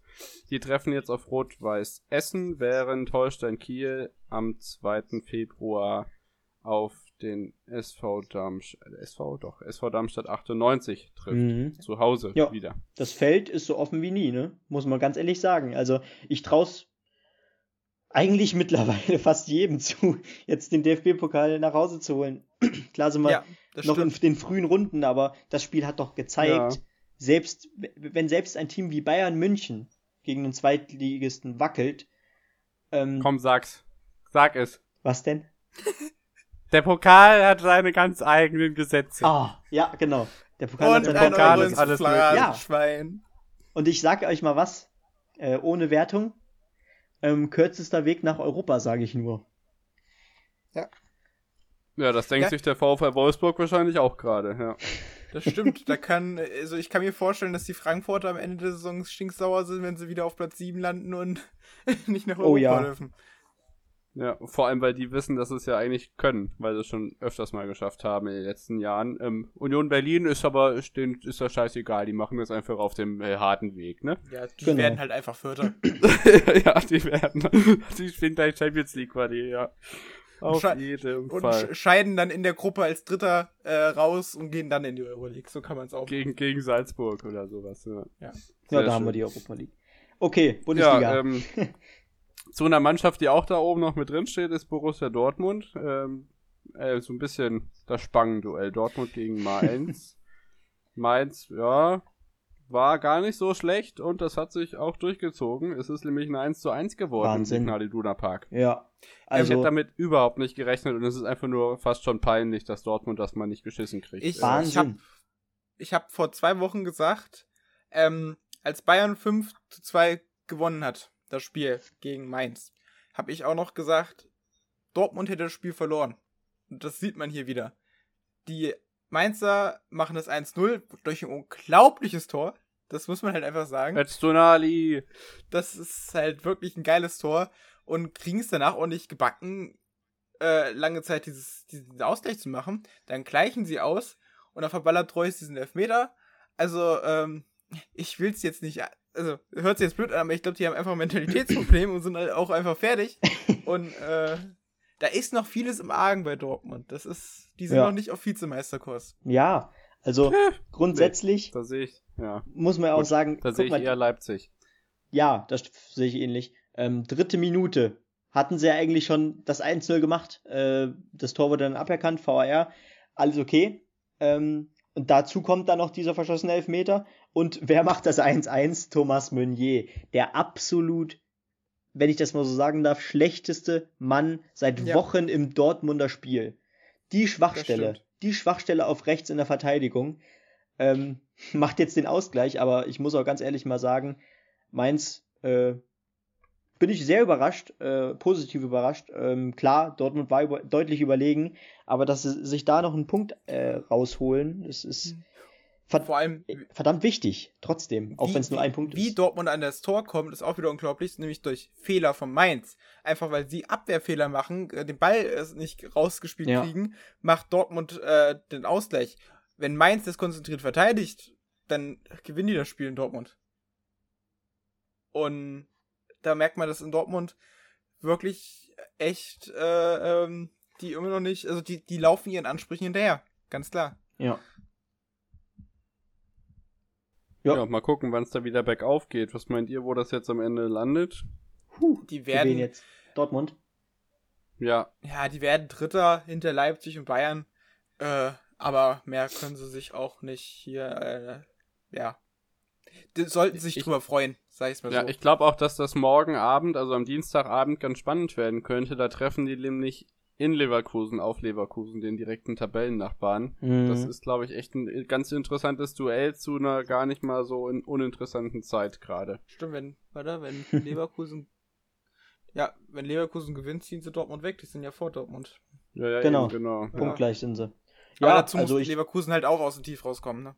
Die treffen jetzt auf Rot-Weiß Essen, während Holstein Kiel am 2. Februar auf den SV Darmstadt, SV doch, SV Darmstadt 98 trifft. Mhm. Zu Hause ja, wieder. Das Feld ist so offen wie nie, ne? Muss man ganz ehrlich sagen. Also ich traue eigentlich mittlerweile fast jedem zu, jetzt den DFB-Pokal nach Hause zu holen. Klar sind wir ja, noch stimmt. in den frühen Runden, aber das Spiel hat doch gezeigt, ja. selbst wenn selbst ein Team wie Bayern München gegen den Zweitligisten wackelt. Ähm, Komm, sag's. Sag es. Was denn? Der Pokal hat seine ganz eigenen Gesetze. Ah, ja, genau. Der Pokal Und hat seine Pokal ist alles ja. Schwein. Und ich sag euch mal was, äh, ohne Wertung, ähm, kürzester Weg nach Europa, sage ich nur. Ja. Ja, das denkt ja. sich der VfL Wolfsburg wahrscheinlich auch gerade, ja. Das stimmt. da kann, also ich kann mir vorstellen, dass die Frankfurter am Ende der Saison stinksauer sind, wenn sie wieder auf Platz 7 landen und nicht nach Europa oh, ja. dürfen. Ja, vor allem, weil die wissen, dass sie es ja eigentlich können, weil sie es schon öfters mal geschafft haben in den letzten Jahren. Ähm, Union Berlin ist aber, ist, ist das scheißegal, die machen das einfach auf dem äh, harten Weg, ne? Ja, die genau. werden halt einfach Vierter. ja, die werden, die spielen gleich Champions League Quali, ja. Auf und jeden Fall. Und scheiden dann in der Gruppe als Dritter äh, raus und gehen dann in die Euroleague. So kann man es auch gegen, Gegen Salzburg oder sowas, ja. Ja, ja da schön. haben wir die Europa League. Okay, Bundesliga. Ja, ähm, Zu einer Mannschaft, die auch da oben noch mit drin steht, ist Borussia Dortmund. Ähm, äh, so ein bisschen das Spangenduell. Dortmund gegen Mainz. Mainz, ja, war gar nicht so schlecht und das hat sich auch durchgezogen. Es ist nämlich ein 1 zu 1 geworden Wahnsinn. im Signal Iduna Park. Ja. Also, ich hätte damit überhaupt nicht gerechnet und es ist einfach nur fast schon peinlich, dass Dortmund das mal nicht geschissen kriegt. Ich, Wahnsinn. Ich habe hab vor zwei Wochen gesagt, ähm, als Bayern 5 zu 2 gewonnen hat, das Spiel gegen Mainz, habe ich auch noch gesagt, Dortmund hätte das Spiel verloren. Und das sieht man hier wieder. Die Mainzer machen das 1-0 durch ein unglaubliches Tor. Das muss man halt einfach sagen. Öztunali. Das ist halt wirklich ein geiles Tor und kriegen es danach auch nicht gebacken, äh, lange Zeit dieses, diesen Ausgleich zu machen. Dann gleichen sie aus und dann verballert Reus diesen Elfmeter. Also, ähm, ich will es jetzt nicht also hört sich jetzt blöd an, aber ich glaube, die haben einfach ein Mentalitätsproblem und sind halt auch einfach fertig. Und äh, da ist noch vieles im Argen bei Dortmund. Das ist, die sind ja. noch nicht auf Vizemeisterkurs. Ja, Also grundsätzlich Da sehe ich, ja. muss man auch Gut, sagen, Da sehe ich mal, eher Leipzig. ja, das sehe ich ähnlich. Ähm, dritte Minute hatten sie ja eigentlich schon das 1-0 gemacht. Äh, das Tor wurde dann aberkannt, VAR, alles okay. Ähm, und dazu kommt dann noch dieser verschossene Elfmeter. Und wer macht das 1-1? Thomas Meunier, der absolut, wenn ich das mal so sagen darf, schlechteste Mann seit Ja. Wochen im Dortmunder Spiel. Die Schwachstelle, die Schwachstelle auf rechts in der Verteidigung ähm, macht jetzt den Ausgleich, aber ich muss auch ganz ehrlich mal sagen, Mainz äh, bin ich sehr überrascht, äh, positiv überrascht. Ähm, klar, Dortmund war über, deutlich überlegen, aber dass sie sich da noch einen Punkt äh, rausholen, das ist Mhm. Ver Vor allem, verdammt wichtig, trotzdem, auch wie- wenn es nur wie- ein Punkt Wie ist. Dortmund an das Tor kommt, ist auch wieder unglaublich, nämlich durch Fehler von Mainz. Einfach weil sie Abwehrfehler machen, äh, den Ball äh, nicht rausgespielt Ja. kriegen, macht Dortmund äh, den Ausgleich. Wenn Mainz das konzentriert verteidigt, dann gewinnen die das Spiel in Dortmund. Und da merkt man, dass in Dortmund wirklich echt, äh, ähm, die immer noch nicht, also die, die laufen ihren Ansprüchen hinterher. Ganz klar. Ja. Ja, Ja. mal gucken, wann es da wieder bergauf geht. Was meint ihr, wo das jetzt am Ende landet? Puh, Die werden, jetzt? Dortmund? Ja, Ja, die werden Dritter hinter Leipzig und Bayern. Äh, aber mehr können sie sich auch nicht hier, äh, ja. Die sollten sich Ich- drüber freuen, sag ich's mal ja so. ich glaube auch, dass das morgen Abend, also am Dienstagabend, ganz spannend werden könnte. Da treffen die nämlich in Leverkusen auf Leverkusen, den direkten Tabellennachbarn. Mhm. Das ist, glaube ich, echt ein ganz interessantes Duell zu einer gar nicht mal so in uninteressanten Zeit gerade. Stimmt, wenn, warte, wenn Leverkusen, ja, wenn Leverkusen gewinnt, ziehen sie Dortmund weg. Die sind ja vor Dortmund. Ja, ja, Genau. Eben, genau. Punktgleich sind sie. Aber Ja, dazu also muss ich, Leverkusen halt auch aus dem Tief rauskommen, ne?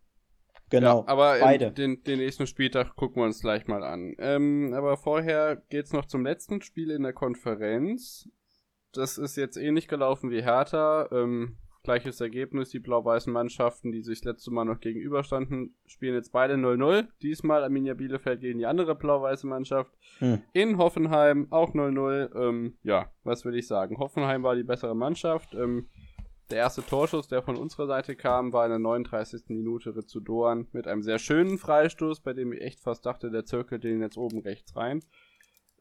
genau, Ja, aber beide. den, den nächsten Spieltag gucken wir uns gleich mal an. Ähm, aber vorher geht's noch zum letzten Spiel in der Konferenz. Das ist jetzt ähnlich gelaufen wie Hertha. Ähm, gleiches Ergebnis. Die blau-weißen Mannschaften, die sich letzte Mal noch gegenüberstanden, spielen jetzt beide 0-0. Diesmal Arminia Bielefeld gegen die andere blau-weiße Mannschaft. Hm. In Hoffenheim auch 0-0. Ähm, ja, was will ich sagen? Hoffenheim war die bessere Mannschaft. Ähm, der erste Torschuss, der von unserer Seite kam, war in der 39. Minute Ritsu Doan mit einem sehr schönen Freistoß, bei dem ich echt fast dachte, der zirkelt den jetzt oben rechts rein.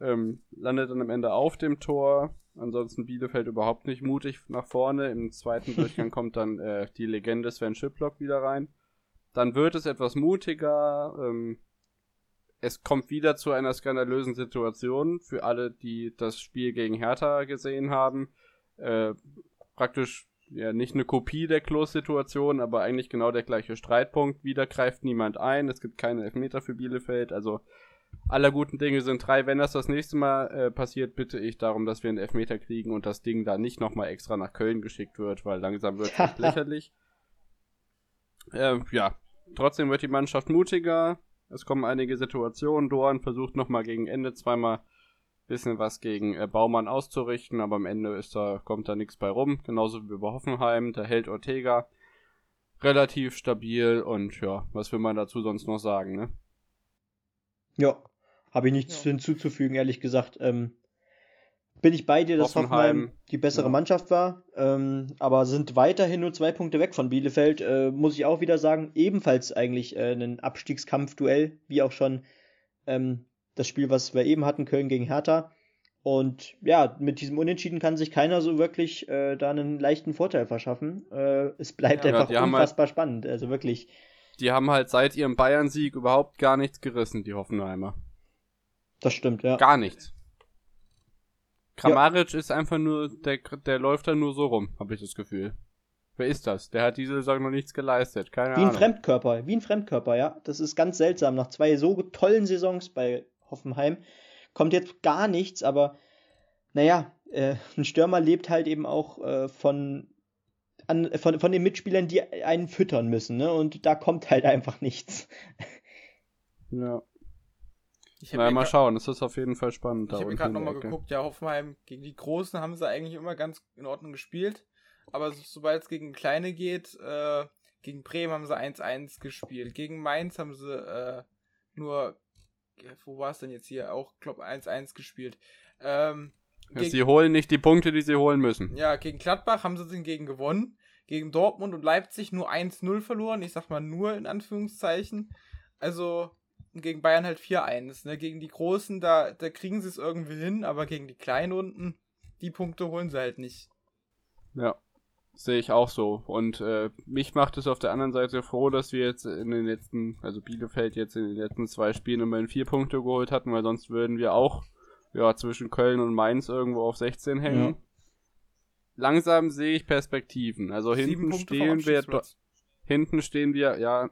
Ähm, landet dann am Ende auf dem Tor. Ansonsten Bielefeld überhaupt nicht mutig nach vorne. Im zweiten Durchgang kommt dann äh, die Legende Sven Schiplock wieder rein. Dann wird es etwas mutiger. Ähm, es kommt wieder zu einer skandalösen Situation für alle, die das Spiel gegen Hertha gesehen haben. Äh, praktisch ja nicht eine Kopie der Klos-Situation, aber eigentlich genau der gleiche Streitpunkt. Wieder greift niemand ein, es gibt keine Elfmeter für Bielefeld, also aller guten Dinge sind drei. Wenn das das nächste Mal äh, passiert, bitte ich darum, dass wir einen Elfmeter kriegen und das Ding da nicht nochmal extra nach Köln geschickt wird, weil langsam wird es echt lächerlich. Ähm, ja, trotzdem wird die Mannschaft mutiger. Es kommen einige Situationen. Doan versucht nochmal gegen Ende zweimal bisschen was gegen äh, Baumann auszurichten, aber am Ende ist da, kommt da nichts bei rum. Genauso wie bei Hoffenheim. Da hält Ortega relativ stabil und ja, was will man dazu sonst noch sagen, ne? Ja, habe ich nichts Ja. hinzuzufügen, ehrlich gesagt. Ähm, bin ich bei dir, dass Hoffenheim, Hoffenheim, die bessere ja. Mannschaft war, ähm, aber sind weiterhin nur zwei Punkte weg von Bielefeld, äh, muss ich auch wieder sagen. Ebenfalls eigentlich äh, ein Abstiegskampfduell, wie auch schon ähm, das Spiel, was wir eben hatten, Köln gegen Hertha. Und ja, mit diesem Unentschieden kann sich keiner so wirklich äh, da einen leichten Vorteil verschaffen. Äh, es bleibt Ja, einfach halt- unfassbar spannend. Also wirklich. Die haben halt seit ihrem Bayern-Sieg überhaupt gar nichts gerissen, die Hoffenheimer. Das stimmt, ja. Gar nichts. Kramaric ist einfach nur, der, der läuft da nur so rum, habe ich das Gefühl. Wer ist das? Der hat diese Saison noch nichts geleistet. Keine Wie ein Ahnung. Fremdkörper, wie ein Fremdkörper, ja. Das ist ganz seltsam. Nach zwei so tollen Saisons bei Hoffenheim kommt jetzt gar nichts, aber naja, äh, ein Stürmer lebt halt eben auch äh, von, an, von, von den Mitspielern, die einen füttern müssen, ne? Und da kommt halt einfach nichts. Ja. Ich mir mal schauen. Das ist auf jeden Fall spannend. Ich habe gerade nochmal geguckt, ja, Hoffenheim gegen die Großen haben sie eigentlich immer ganz in Ordnung gespielt. Aber so, sobald es gegen Kleine geht, äh, gegen Bremen haben sie 1-1 gespielt. Gegen Mainz haben sie äh, nur, wo war es denn jetzt hier? Auch, glaube 1-1 gespielt. Ähm, gegen- sie holen nicht die Punkte, die sie holen müssen. ja, gegen Gladbach haben sie hingegen gewonnen. Gegen Dortmund und Leipzig nur 1-0 verloren. Ich sag mal nur in Anführungszeichen. Also gegen Bayern halt 4-1. Ne? Gegen die Großen, da, da kriegen sie es irgendwie hin, aber gegen die Kleinen unten, die Punkte holen sie halt nicht. Ja, sehe ich auch so. Und äh, mich macht es auf der anderen Seite froh, dass wir jetzt in den letzten, also Bielefeld jetzt in den letzten zwei Spielen immerhin vier Punkte geholt hatten, weil sonst würden wir auch ja, zwischen Köln und Mainz irgendwo auf 16 hängen. Ja. Langsam sehe ich Perspektiven. Also hinten stehen wir hinten stehen wir, ja,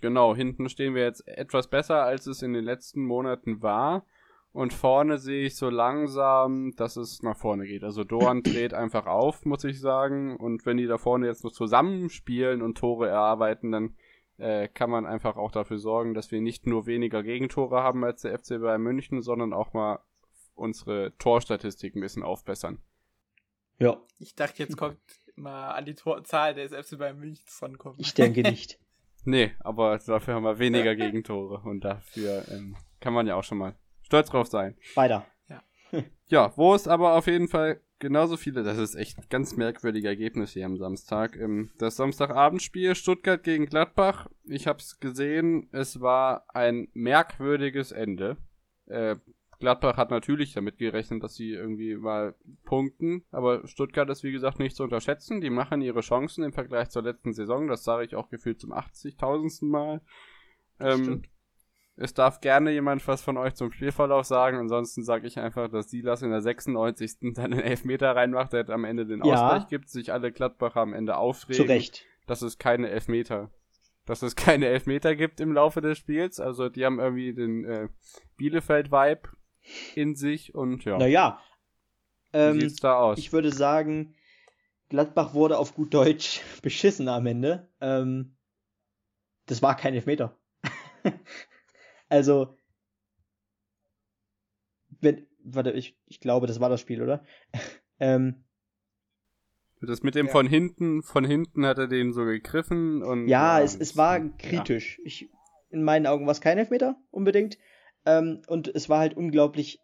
genau, hinten stehen wir jetzt etwas besser, als es in den letzten Monaten war. Und vorne sehe ich so langsam, dass es nach vorne geht. Also Doan dreht einfach auf, muss ich sagen. Und wenn die da vorne jetzt noch zusammenspielen und Tore erarbeiten, dann äh, kann man einfach auch dafür sorgen, dass wir nicht nur weniger Gegentore haben als der FC Bayern München, sondern auch mal unsere Torstatistik ein bisschen aufbessern. Ja. Ich dachte, jetzt kommt mal an die Torzahl des FC Bayern München drankommen. Ich denke nicht. nee, aber dafür haben wir weniger Gegentore und dafür ähm, kann man ja auch schon mal stolz drauf sein. Weiter. Ja. ja, wo es aber auf jeden Fall genauso viele, das ist echt ein ganz merkwürdiger Ergebnis hier am Samstag. Ähm, das Samstagabendspiel Stuttgart gegen Gladbach. Ich habe es gesehen, es war ein merkwürdiges Ende. Äh, Gladbach hat natürlich damit gerechnet, dass sie irgendwie mal punkten, aber Stuttgart ist wie gesagt nicht zu unterschätzen. Die machen ihre Chancen im Vergleich zur letzten Saison, das sage ich auch gefühlt zum 80.000. Mal. Ähm, es darf gerne jemand was von euch zum Spielverlauf sagen. Ansonsten sage ich einfach, dass Silas in der 96. dann den Elfmeter reinmacht, der am Ende den Ausgleich ja. gibt, sich alle Gladbacher am Ende aufregen. Zu Recht. Dass es keine Elfmeter, dass es keine Elfmeter gibt im Laufe des Spiels. Also die haben irgendwie den äh, Bielefeld-Vibe in sich und ja. Naja. Ähm, Wie sieht's da aus? Ich würde sagen, Gladbach wurde auf gut Deutsch beschissen am Ende. Ähm, das war kein Elfmeter. Also, wenn, warte, ich, ich glaube, das war das Spiel, oder? ähm, das mit dem ja. von hinten, von hinten hat er den so gegriffen und. Ja, ja es, es war kritisch. Ja. Ich, in meinen Augen war es kein Elfmeter, unbedingt. Ähm, und es war halt unglaublich,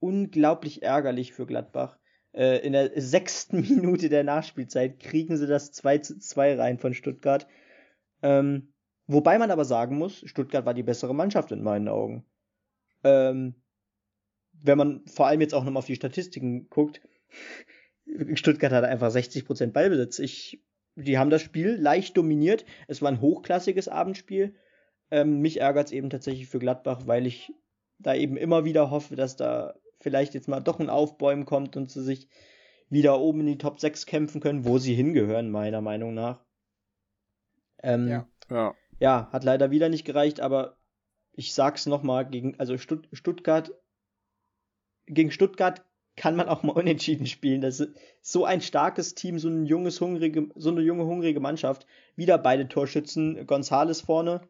unglaublich ärgerlich für Gladbach. Äh, in der sechsten Minute der Nachspielzeit kriegen sie das 2 zu 2 rein von Stuttgart. Ähm, Wobei man aber sagen muss, Stuttgart war die bessere Mannschaft in meinen Augen. Ähm, wenn man vor allem jetzt auch nochmal auf die Statistiken guckt, Stuttgart hatte einfach 60% Ballbesitz. Ich, die haben das Spiel leicht dominiert. Es war ein hochklassiges Abendspiel. Ähm, mich ärgert es eben tatsächlich für Gladbach, weil ich da eben immer wieder hoffe, dass da vielleicht jetzt mal doch ein Aufbäumen kommt und sie sich wieder oben in die Top 6 kämpfen können, wo sie hingehören, meiner Meinung nach. Ähm, ja. ja ja, hat leider wieder nicht gereicht, aber ich sag's nochmal, gegen, also Stutt Stuttgart, gegen Stuttgart kann man auch mal unentschieden spielen. Das ist so ein starkes Team, so ein junges, hungrige, so eine junge, hungrige Mannschaft. Wieder beide Torschützen, Gonzales vorne,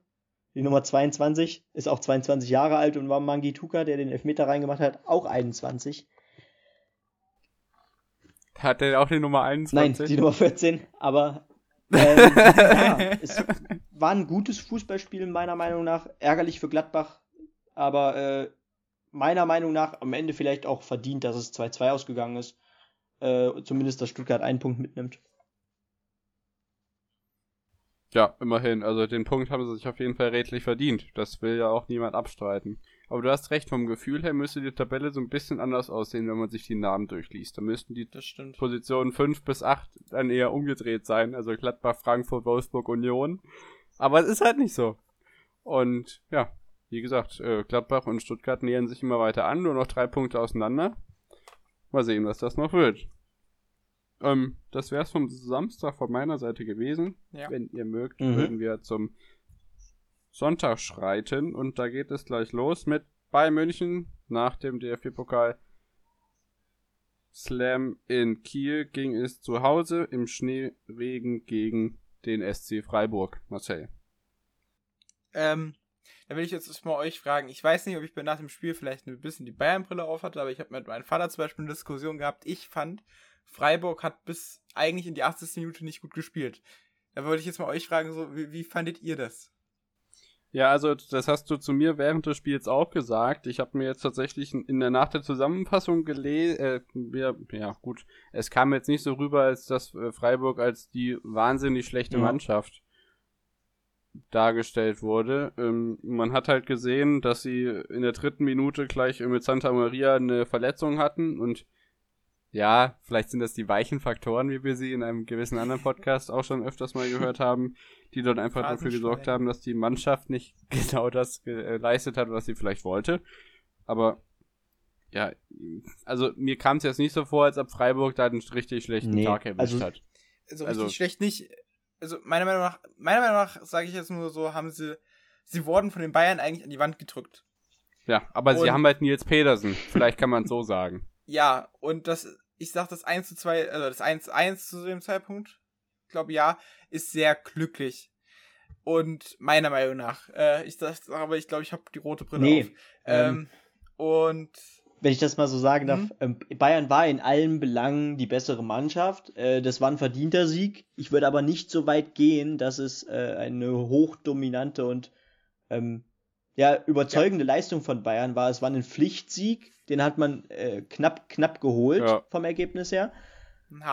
die Nummer 22, ist auch 22 Jahre alt und war Mangi Tuka, der den Elfmeter reingemacht hat, auch 21. Hat er auch die Nummer 21? Nein, die Nummer 14, aber ähm, ja, es war ein gutes Fußballspiel meiner Meinung nach. Ärgerlich für Gladbach, aber äh, meiner Meinung nach am Ende vielleicht auch verdient, dass es 2-2 ausgegangen ist. Äh, zumindest, dass Stuttgart einen Punkt mitnimmt. Ja, immerhin. Also den Punkt haben sie sich auf jeden Fall redlich verdient. Das will ja auch niemand abstreiten. Aber du hast recht, vom Gefühl her müsste die Tabelle so ein bisschen anders aussehen, wenn man sich die Namen durchliest. Da müssten die Positionen 5 bis 8 dann eher umgedreht sein. Also Gladbach, Frankfurt, Wolfsburg, Union. Aber es ist halt nicht so. Und ja, wie gesagt, äh, Gladbach und Stuttgart nähern sich immer weiter an, nur noch drei Punkte auseinander. Mal sehen, was das noch wird. Ähm, das wär's vom Samstag von meiner Seite gewesen. Ja. Wenn ihr mögt, mhm. würden wir zum Sonntag schreiten und da geht es gleich los mit bei München nach dem DFB-Pokal Slam in Kiel ging es zu Hause im Schneeregen gegen den SC Freiburg, Marcel. Ähm, da will ich jetzt mal euch fragen. Ich weiß nicht, ob ich nach dem Spiel vielleicht ein bisschen die Bayern-Brille auf hatte, aber ich habe mit meinem Vater zum Beispiel eine Diskussion gehabt. Ich fand, Freiburg hat bis eigentlich in die 80. Minute nicht gut gespielt. Da wollte ich jetzt mal euch fragen, so, wie, wie fandet ihr das? Ja, also das hast du zu mir während des Spiels auch gesagt. Ich habe mir jetzt tatsächlich in der Nach der Zusammenfassung gelesen, äh, ja, ja gut, es kam jetzt nicht so rüber, als dass äh, Freiburg als die wahnsinnig schlechte ja. Mannschaft dargestellt wurde. Ähm, man hat halt gesehen, dass sie in der dritten Minute gleich mit Santa Maria eine Verletzung hatten und ja, vielleicht sind das die weichen Faktoren, wie wir sie in einem gewissen anderen Podcast auch schon öfters mal gehört haben, die dort einfach dafür gesorgt haben, dass die Mannschaft nicht genau das geleistet hat, was sie vielleicht wollte. Aber ja, also mir kam es jetzt nicht so vor, als ob Freiburg da einen richtig schlechten nee, Tag erwischt also, hat. Also richtig also, schlecht nicht. Also meiner Meinung nach, meiner Meinung nach sage ich jetzt nur so, haben sie, sie wurden von den Bayern eigentlich an die Wand gedrückt. Ja, aber und, sie haben halt Nils Pedersen. Vielleicht kann man so sagen. Ja, und das, ich sag das 1 zu 2, also das 1 zu 1 zu dem Zeitpunkt, glaube ja, ist sehr glücklich. Und meiner Meinung nach, äh, ich sag, aber ich glaube, ich habe die rote Brille nee, auf. Ähm, ähm, und wenn ich das mal so sagen darf, mhm. ähm, Bayern war in allen Belangen die bessere Mannschaft. Äh, das war ein verdienter Sieg. Ich würde aber nicht so weit gehen, dass es äh, eine hochdominante und ähm, ja, überzeugende ja. Leistung von Bayern war. Es war ein Pflichtsieg, den hat man äh, knapp, knapp geholt ja. vom Ergebnis her.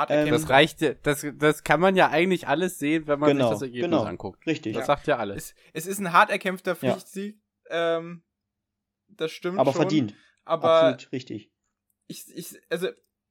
Ähm, das reicht, das, das kann man ja eigentlich alles sehen, wenn man genau, sich das Ergebnis genau, anguckt. Richtig. Das ja. sagt ja alles. Es, es, ist ein hart erkämpfter Pflichtsieg. Ähm, das stimmt. Aber schon. verdient. Aber Absolut richtig. Ich, ich, also,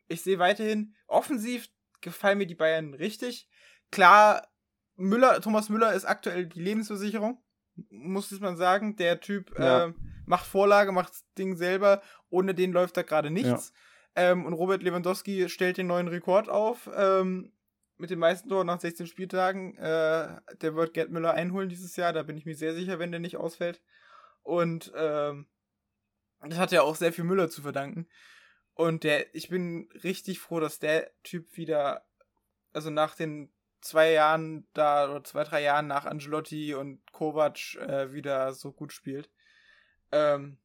ich sehe weiterhin, offensiv gefallen mir die Bayern richtig. Klar, Müller, Thomas Müller ist aktuell die Lebensversicherung muss man sagen. Der Typ ja. äh, macht Vorlage, macht das Ding selber. Ohne den läuft da gerade nichts. Ja. Ähm, und Robert Lewandowski stellt den neuen Rekord auf. Ähm, mit den meisten Toren nach 16 Spieltagen. Äh, der wird Gerd Müller einholen dieses Jahr. Da bin ich mir sehr sicher, wenn der nicht ausfällt. Und ähm, das hat ja auch sehr viel Müller zu verdanken. Und der, ich bin richtig froh, dass der Typ wieder, also nach den zwei Jahren da oder zwei, drei Jahren nach Angelotti und Kovac äh, wieder so gut spielt. Ähm,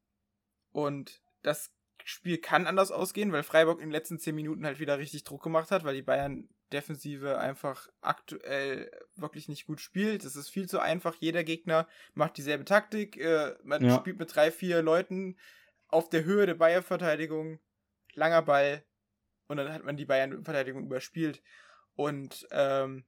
und das Spiel kann anders ausgehen, weil Freiburg in den letzten zehn Minuten halt wieder richtig Druck gemacht hat, weil die Bayern Defensive einfach aktuell wirklich nicht gut spielt. Es ist viel zu einfach. Jeder Gegner macht dieselbe Taktik. Äh, man ja. spielt mit drei, vier Leuten auf der Höhe der Bayern-Verteidigung. Langer Ball. Und dann hat man die Bayern-Verteidigung überspielt. Und ähm,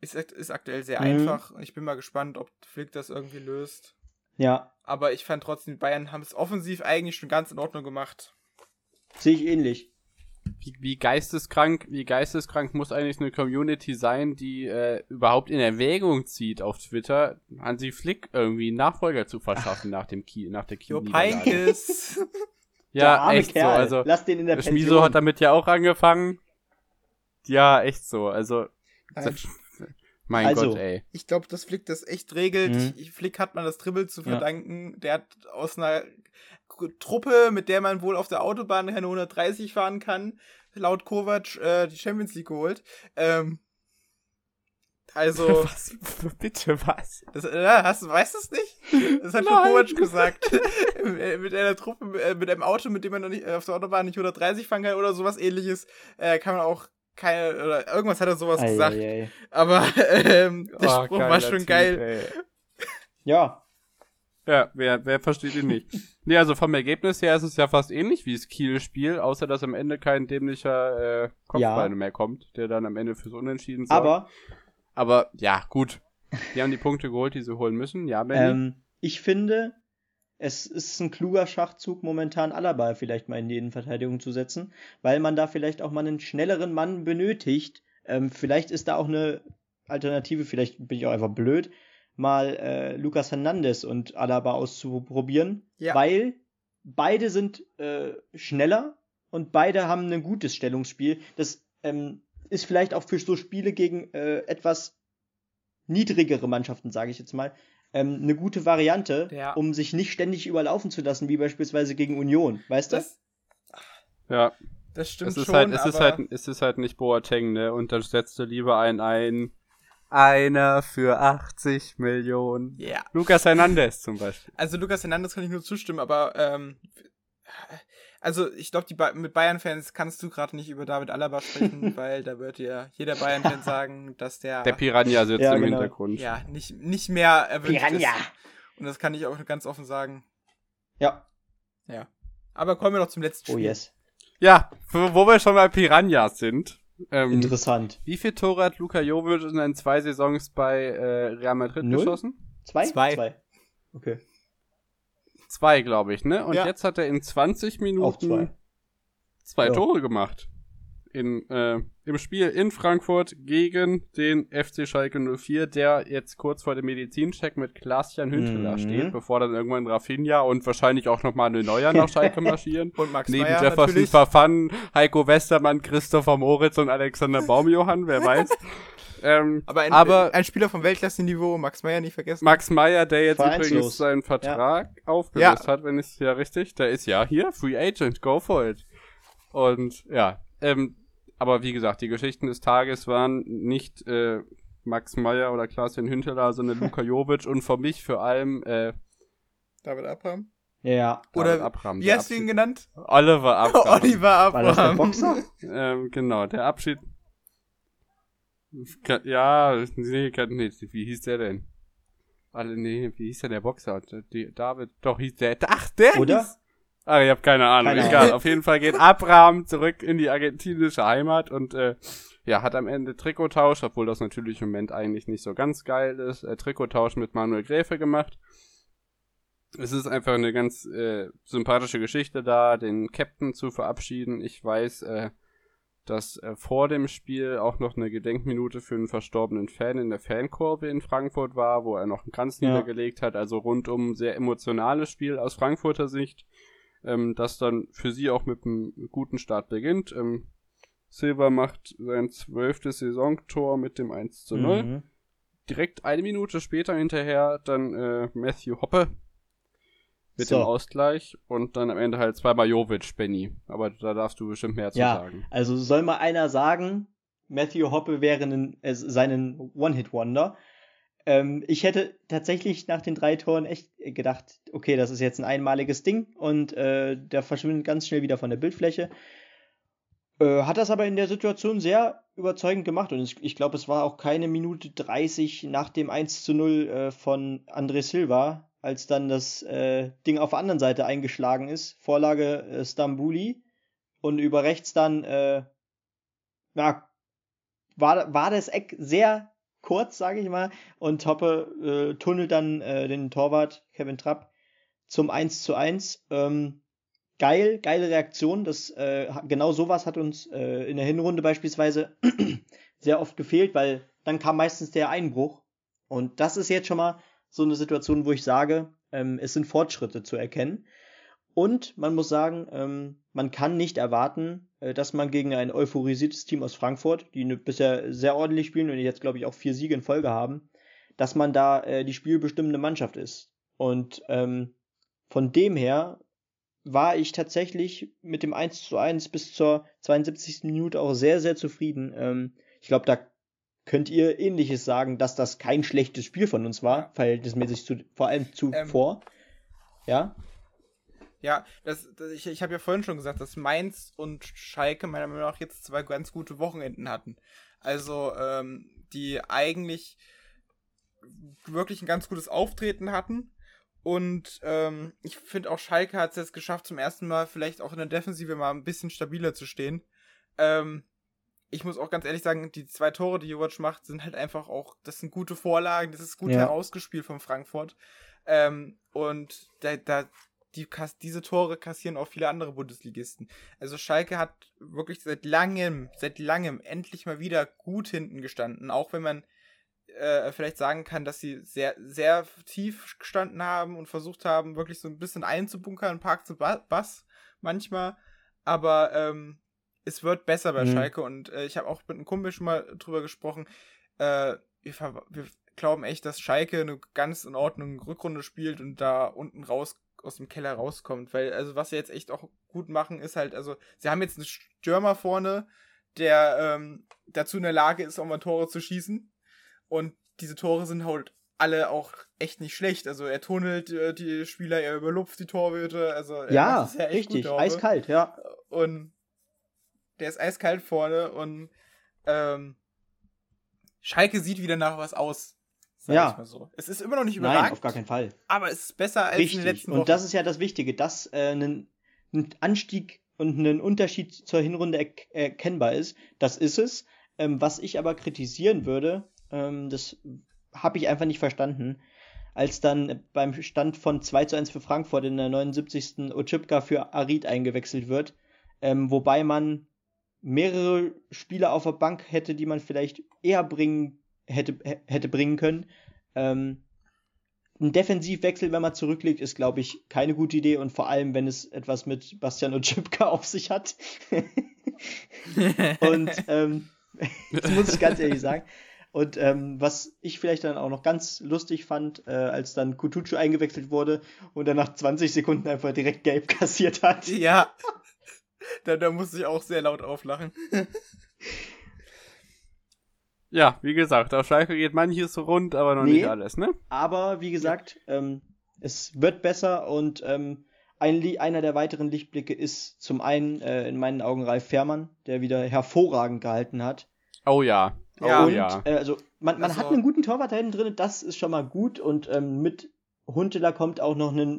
ist, ist aktuell sehr mhm. einfach und ich bin mal gespannt, ob Flick das irgendwie löst. Ja. Aber ich fand trotzdem, die Bayern haben es offensiv eigentlich schon ganz in Ordnung gemacht. Sehe ich ähnlich. Wie, wie, geisteskrank, wie geisteskrank muss eigentlich eine Community sein, die äh, überhaupt in Erwägung zieht auf Twitter, Hansi Flick irgendwie einen Nachfolger zu verschaffen nach dem Ki nach der Kino. ja, echt Kerl. so. Also Lass den in der Schmiso hat damit ja auch angefangen. Ja, echt so. Also mein also, Gott, ey. Ich glaube, dass Flick das echt regelt. Mhm. Ich, Flick hat man das Dribbel zu verdanken. Ja. Der hat aus einer Truppe, mit der man wohl auf der Autobahn keine 130 fahren kann, laut Kovac äh, die Champions League geholt. Ähm, also. Was? Bitte was? Das, äh, hast, weißt du es nicht? Das hat Nein. Kovac gesagt. mit einer Truppe, äh, mit einem Auto, mit dem man noch nicht, auf der Autobahn nicht 130 fahren kann oder sowas ähnliches, äh, kann man auch keine, oder irgendwas hat er sowas ei, gesagt. Ei, ei. Aber ähm, der oh, Spruch war schon typ, geil. Ey. Ja. Ja, wer, wer versteht ihn nicht? nee, also vom Ergebnis her ist es ja fast ähnlich wie das Kiel-Spiel, außer dass am Ende kein dämlicher äh, Kopfball ja. mehr kommt, der dann am Ende fürs Unentschieden sorgt. Aber, aber ja, gut. Die haben die Punkte geholt, die sie holen müssen. Ja, Benny? Ähm, ich finde, es ist ein kluger Schachzug, momentan Alaba vielleicht mal in die Innenverteidigung zu setzen, weil man da vielleicht auch mal einen schnelleren Mann benötigt. Ähm, vielleicht ist da auch eine Alternative, vielleicht bin ich auch einfach blöd, mal äh, Lucas Hernandez und Alaba auszuprobieren, ja. weil beide sind äh, schneller und beide haben ein gutes Stellungsspiel. Das ähm, ist vielleicht auch für so Spiele gegen äh, etwas niedrigere Mannschaften, sage ich jetzt mal, ähm, eine gute Variante, ja. um sich nicht ständig überlaufen zu lassen, wie beispielsweise gegen Union, weißt du? Ja. Das stimmt es ist schon, halt, es ist halt, es ist halt nicht Boateng, ne? Und dann setzt du lieber einen ein. Einer für 80 Millionen. Ja. Lukas Hernandez zum Beispiel. Also Lukas Hernandez kann ich nur zustimmen, aber ähm, also ich glaube, ba mit Bayern-Fans kannst du gerade nicht über David Alaba sprechen, weil da wird dir jeder Bayern-Fan sagen, dass der der Piranha sitzt ja, im genau. Hintergrund. Ja, nicht, nicht mehr erwünscht Piranha. ist. Und das kann ich auch ganz offen sagen. Ja. Ja. Aber kommen wir noch zum letzten oh, Spiel. Oh yes. Ja, wo wir schon bei Piranhas sind. Ähm, Interessant. Wie viel Tore hat Luka Jovic in den zwei Saisons bei äh, Real Madrid Null? geschossen? Zwei? Zwei. Zwei. Okay. Zwei, glaube ich, ne? Und ja. jetzt hat er in 20 Minuten Auch zwei, zwei ja. Tore gemacht. In, äh, Im Spiel in Frankfurt gegen den FC Schalke 04, der jetzt kurz vor dem Medizincheck mit Klaas-Jan Hünteler mhm. steht, bevor dann irgendwann Rafinha und wahrscheinlich auch nochmal eine Neuer nach Schalke marschieren. und Max Neben Meyer Jefferson. Verfannen, Heiko Westermann, Christopher Moritz und Alexander Baumjohann, wer weiß. Ähm, aber, ein, aber ein Spieler vom Weltklasse-Niveau, Max Meyer nicht vergessen. Max Meyer, der jetzt übrigens seinen Vertrag ja. aufgelöst ja. hat, wenn ich es ja richtig, der ist ja hier, Free Agent, go for it. Und ja, ähm, aber wie gesagt, die Geschichten des Tages waren nicht äh, Max Meyer oder Klaas-Jan Hünteler, sondern Luka Jovic und für mich vor allem äh, David Abraham. Ja. Oder Abraham, wie hast du ihn genannt? Oliver Abraham. Oliver Abraham. War das der Boxer? ähm, genau, der Abschied ja, nee, nee, wie hieß der denn? Alle, nee, wie hieß der der Boxer? Die, David, doch hieß der, ach, der Oder? Hieß, ah, ich habe keine Ahnung, keine egal. Ahnung. Auf jeden Fall geht Abraham zurück in die argentinische Heimat und, äh, ja, hat am Ende Trikottausch, obwohl das natürlich im Moment eigentlich nicht so ganz geil ist, äh, Trikottausch mit Manuel Gräfe gemacht. Es ist einfach eine ganz äh, sympathische Geschichte da, den Captain zu verabschieden. Ich weiß, äh, dass äh, vor dem Spiel auch noch eine Gedenkminute für einen verstorbenen Fan in der Fankurve in Frankfurt war, wo er noch einen Kranz ja. niedergelegt hat. Also rundum sehr emotionales Spiel aus Frankfurter Sicht, ähm, das dann für sie auch mit einem guten Start beginnt. Ähm, Silva macht sein zwölftes Saisontor mit dem 1 zu 0. Mhm. Direkt eine Minute später hinterher dann äh, Matthew Hoppe mit so. dem Ausgleich und dann am Ende halt zweimal Jovic, Benny. Aber da darfst du bestimmt mehr zu ja, sagen. Also soll mal einer sagen, Matthew Hoppe wäre einen, äh, seinen One-Hit-Wonder. Ähm, ich hätte tatsächlich nach den drei Toren echt gedacht, okay, das ist jetzt ein einmaliges Ding und äh, der verschwindet ganz schnell wieder von der Bildfläche. Äh, hat das aber in der Situation sehr überzeugend gemacht und ich, ich glaube, es war auch keine Minute 30 nach dem 1 zu 0 äh, von André Silva, als dann das äh, Ding auf der anderen Seite eingeschlagen ist. Vorlage äh, Stambuli und über rechts dann, äh, ja, war, war das Eck sehr kurz, sage ich mal, und Hoppe äh, tunnelt dann äh, den Torwart Kevin Trapp zum 1 zu 1. Ähm, geil, geile Reaktion. Das, äh, genau sowas hat uns äh, in der Hinrunde beispielsweise sehr oft gefehlt, weil dann kam meistens der Einbruch. Und das ist jetzt schon mal so eine Situation, wo ich sage, ähm, es sind Fortschritte zu erkennen. Und man muss sagen, ähm, man kann nicht erwarten, äh, dass man gegen ein euphorisiertes Team aus Frankfurt, die ne, bisher sehr ordentlich spielen und jetzt, glaube ich, auch vier Siege in Folge haben, dass man da äh, die spielbestimmende Mannschaft ist. Und ähm, von dem her war ich tatsächlich mit dem 1 zu 1 bis zur 72. Minute auch sehr, sehr zufrieden. Ähm, ich glaube, da Könnt ihr ähnliches sagen, dass das kein schlechtes Spiel von uns war, verhältnismäßig zu, vor allem zuvor? Ähm, ja? Ja, das, das ich, ich habe ja vorhin schon gesagt, dass Mainz und Schalke meiner Meinung nach jetzt zwei ganz gute Wochenenden hatten. Also, ähm, die eigentlich wirklich ein ganz gutes Auftreten hatten. Und ähm, ich finde auch Schalke hat es jetzt geschafft, zum ersten Mal vielleicht auch in der Defensive mal ein bisschen stabiler zu stehen. Ähm, ich muss auch ganz ehrlich sagen, die zwei Tore, die Jovic macht, sind halt einfach auch, das sind gute Vorlagen, das ist gut ja. herausgespielt von Frankfurt. Ähm, und da, da, die, diese Tore kassieren auch viele andere Bundesligisten. Also Schalke hat wirklich seit langem, seit langem endlich mal wieder gut hinten gestanden, auch wenn man äh, vielleicht sagen kann, dass sie sehr, sehr tief gestanden haben und versucht haben, wirklich so ein bisschen einzubunkern, Park zu Bass manchmal. Aber ähm, es wird besser bei mhm. Schalke und äh, ich habe auch mit einem Kumpel schon mal drüber gesprochen. Äh, wir, wir, glauben echt, dass Schalke eine ganz in Ordnung Rückrunde spielt und da unten raus aus dem Keller rauskommt. Weil, also was sie jetzt echt auch gut machen, ist halt, also, sie haben jetzt einen Stürmer vorne, der ähm, dazu in der Lage ist, auch mal Tore zu schießen. Und diese Tore sind halt alle auch echt nicht schlecht. Also er tunnelt äh, die Spieler, er überlupft die Torhüte. Also ja, ja richtig, eiskalt, ja. Und der ist eiskalt vorne und ähm, Schalke sieht wieder nach was aus. ja. So. Es ist immer noch nicht überragend. Nein, auf gar keinen Fall. Aber es ist besser als Richtig. in den letzten Wochen. Und das ist ja das Wichtige, dass äh, ein, ein Anstieg und ein Unterschied zur Hinrunde er erkennbar ist. Das ist es. Ähm, was ich aber kritisieren würde, ähm, das habe ich einfach nicht verstanden, als dann beim Stand von 2 zu 1 für Frankfurt in der 79. Ochipka für Arid eingewechselt wird, ähm, wobei man mehrere Spieler auf der Bank hätte, die man vielleicht eher bringen hätte, hätte bringen können. Ähm, ein Defensivwechsel, wenn man zurückliegt, ist, glaube ich, keine gute Idee und vor allem, wenn es etwas mit Bastian und Chipka auf sich hat. und ähm, das muss ich ganz ehrlich sagen. Und ähm, was ich vielleicht dann auch noch ganz lustig fand, äh, als dann Kutucu eingewechselt wurde und er nach 20 Sekunden einfach direkt gelb kassiert hat. Ja. Da, da musste ich auch sehr laut auflachen. ja, wie gesagt, auf Schalke geht manches rund, aber noch nee, nicht alles, ne? Aber wie gesagt, ähm, es wird besser und ähm, ein, einer der weiteren Lichtblicke ist zum einen äh, in meinen Augen Ralf Fährmann, der wieder hervorragend gehalten hat. Oh ja. Ja, und, ja. Äh, also man, man also, hat einen guten Torwart da hinten drin, das ist schon mal gut und ähm, mit Huntela kommt auch noch ein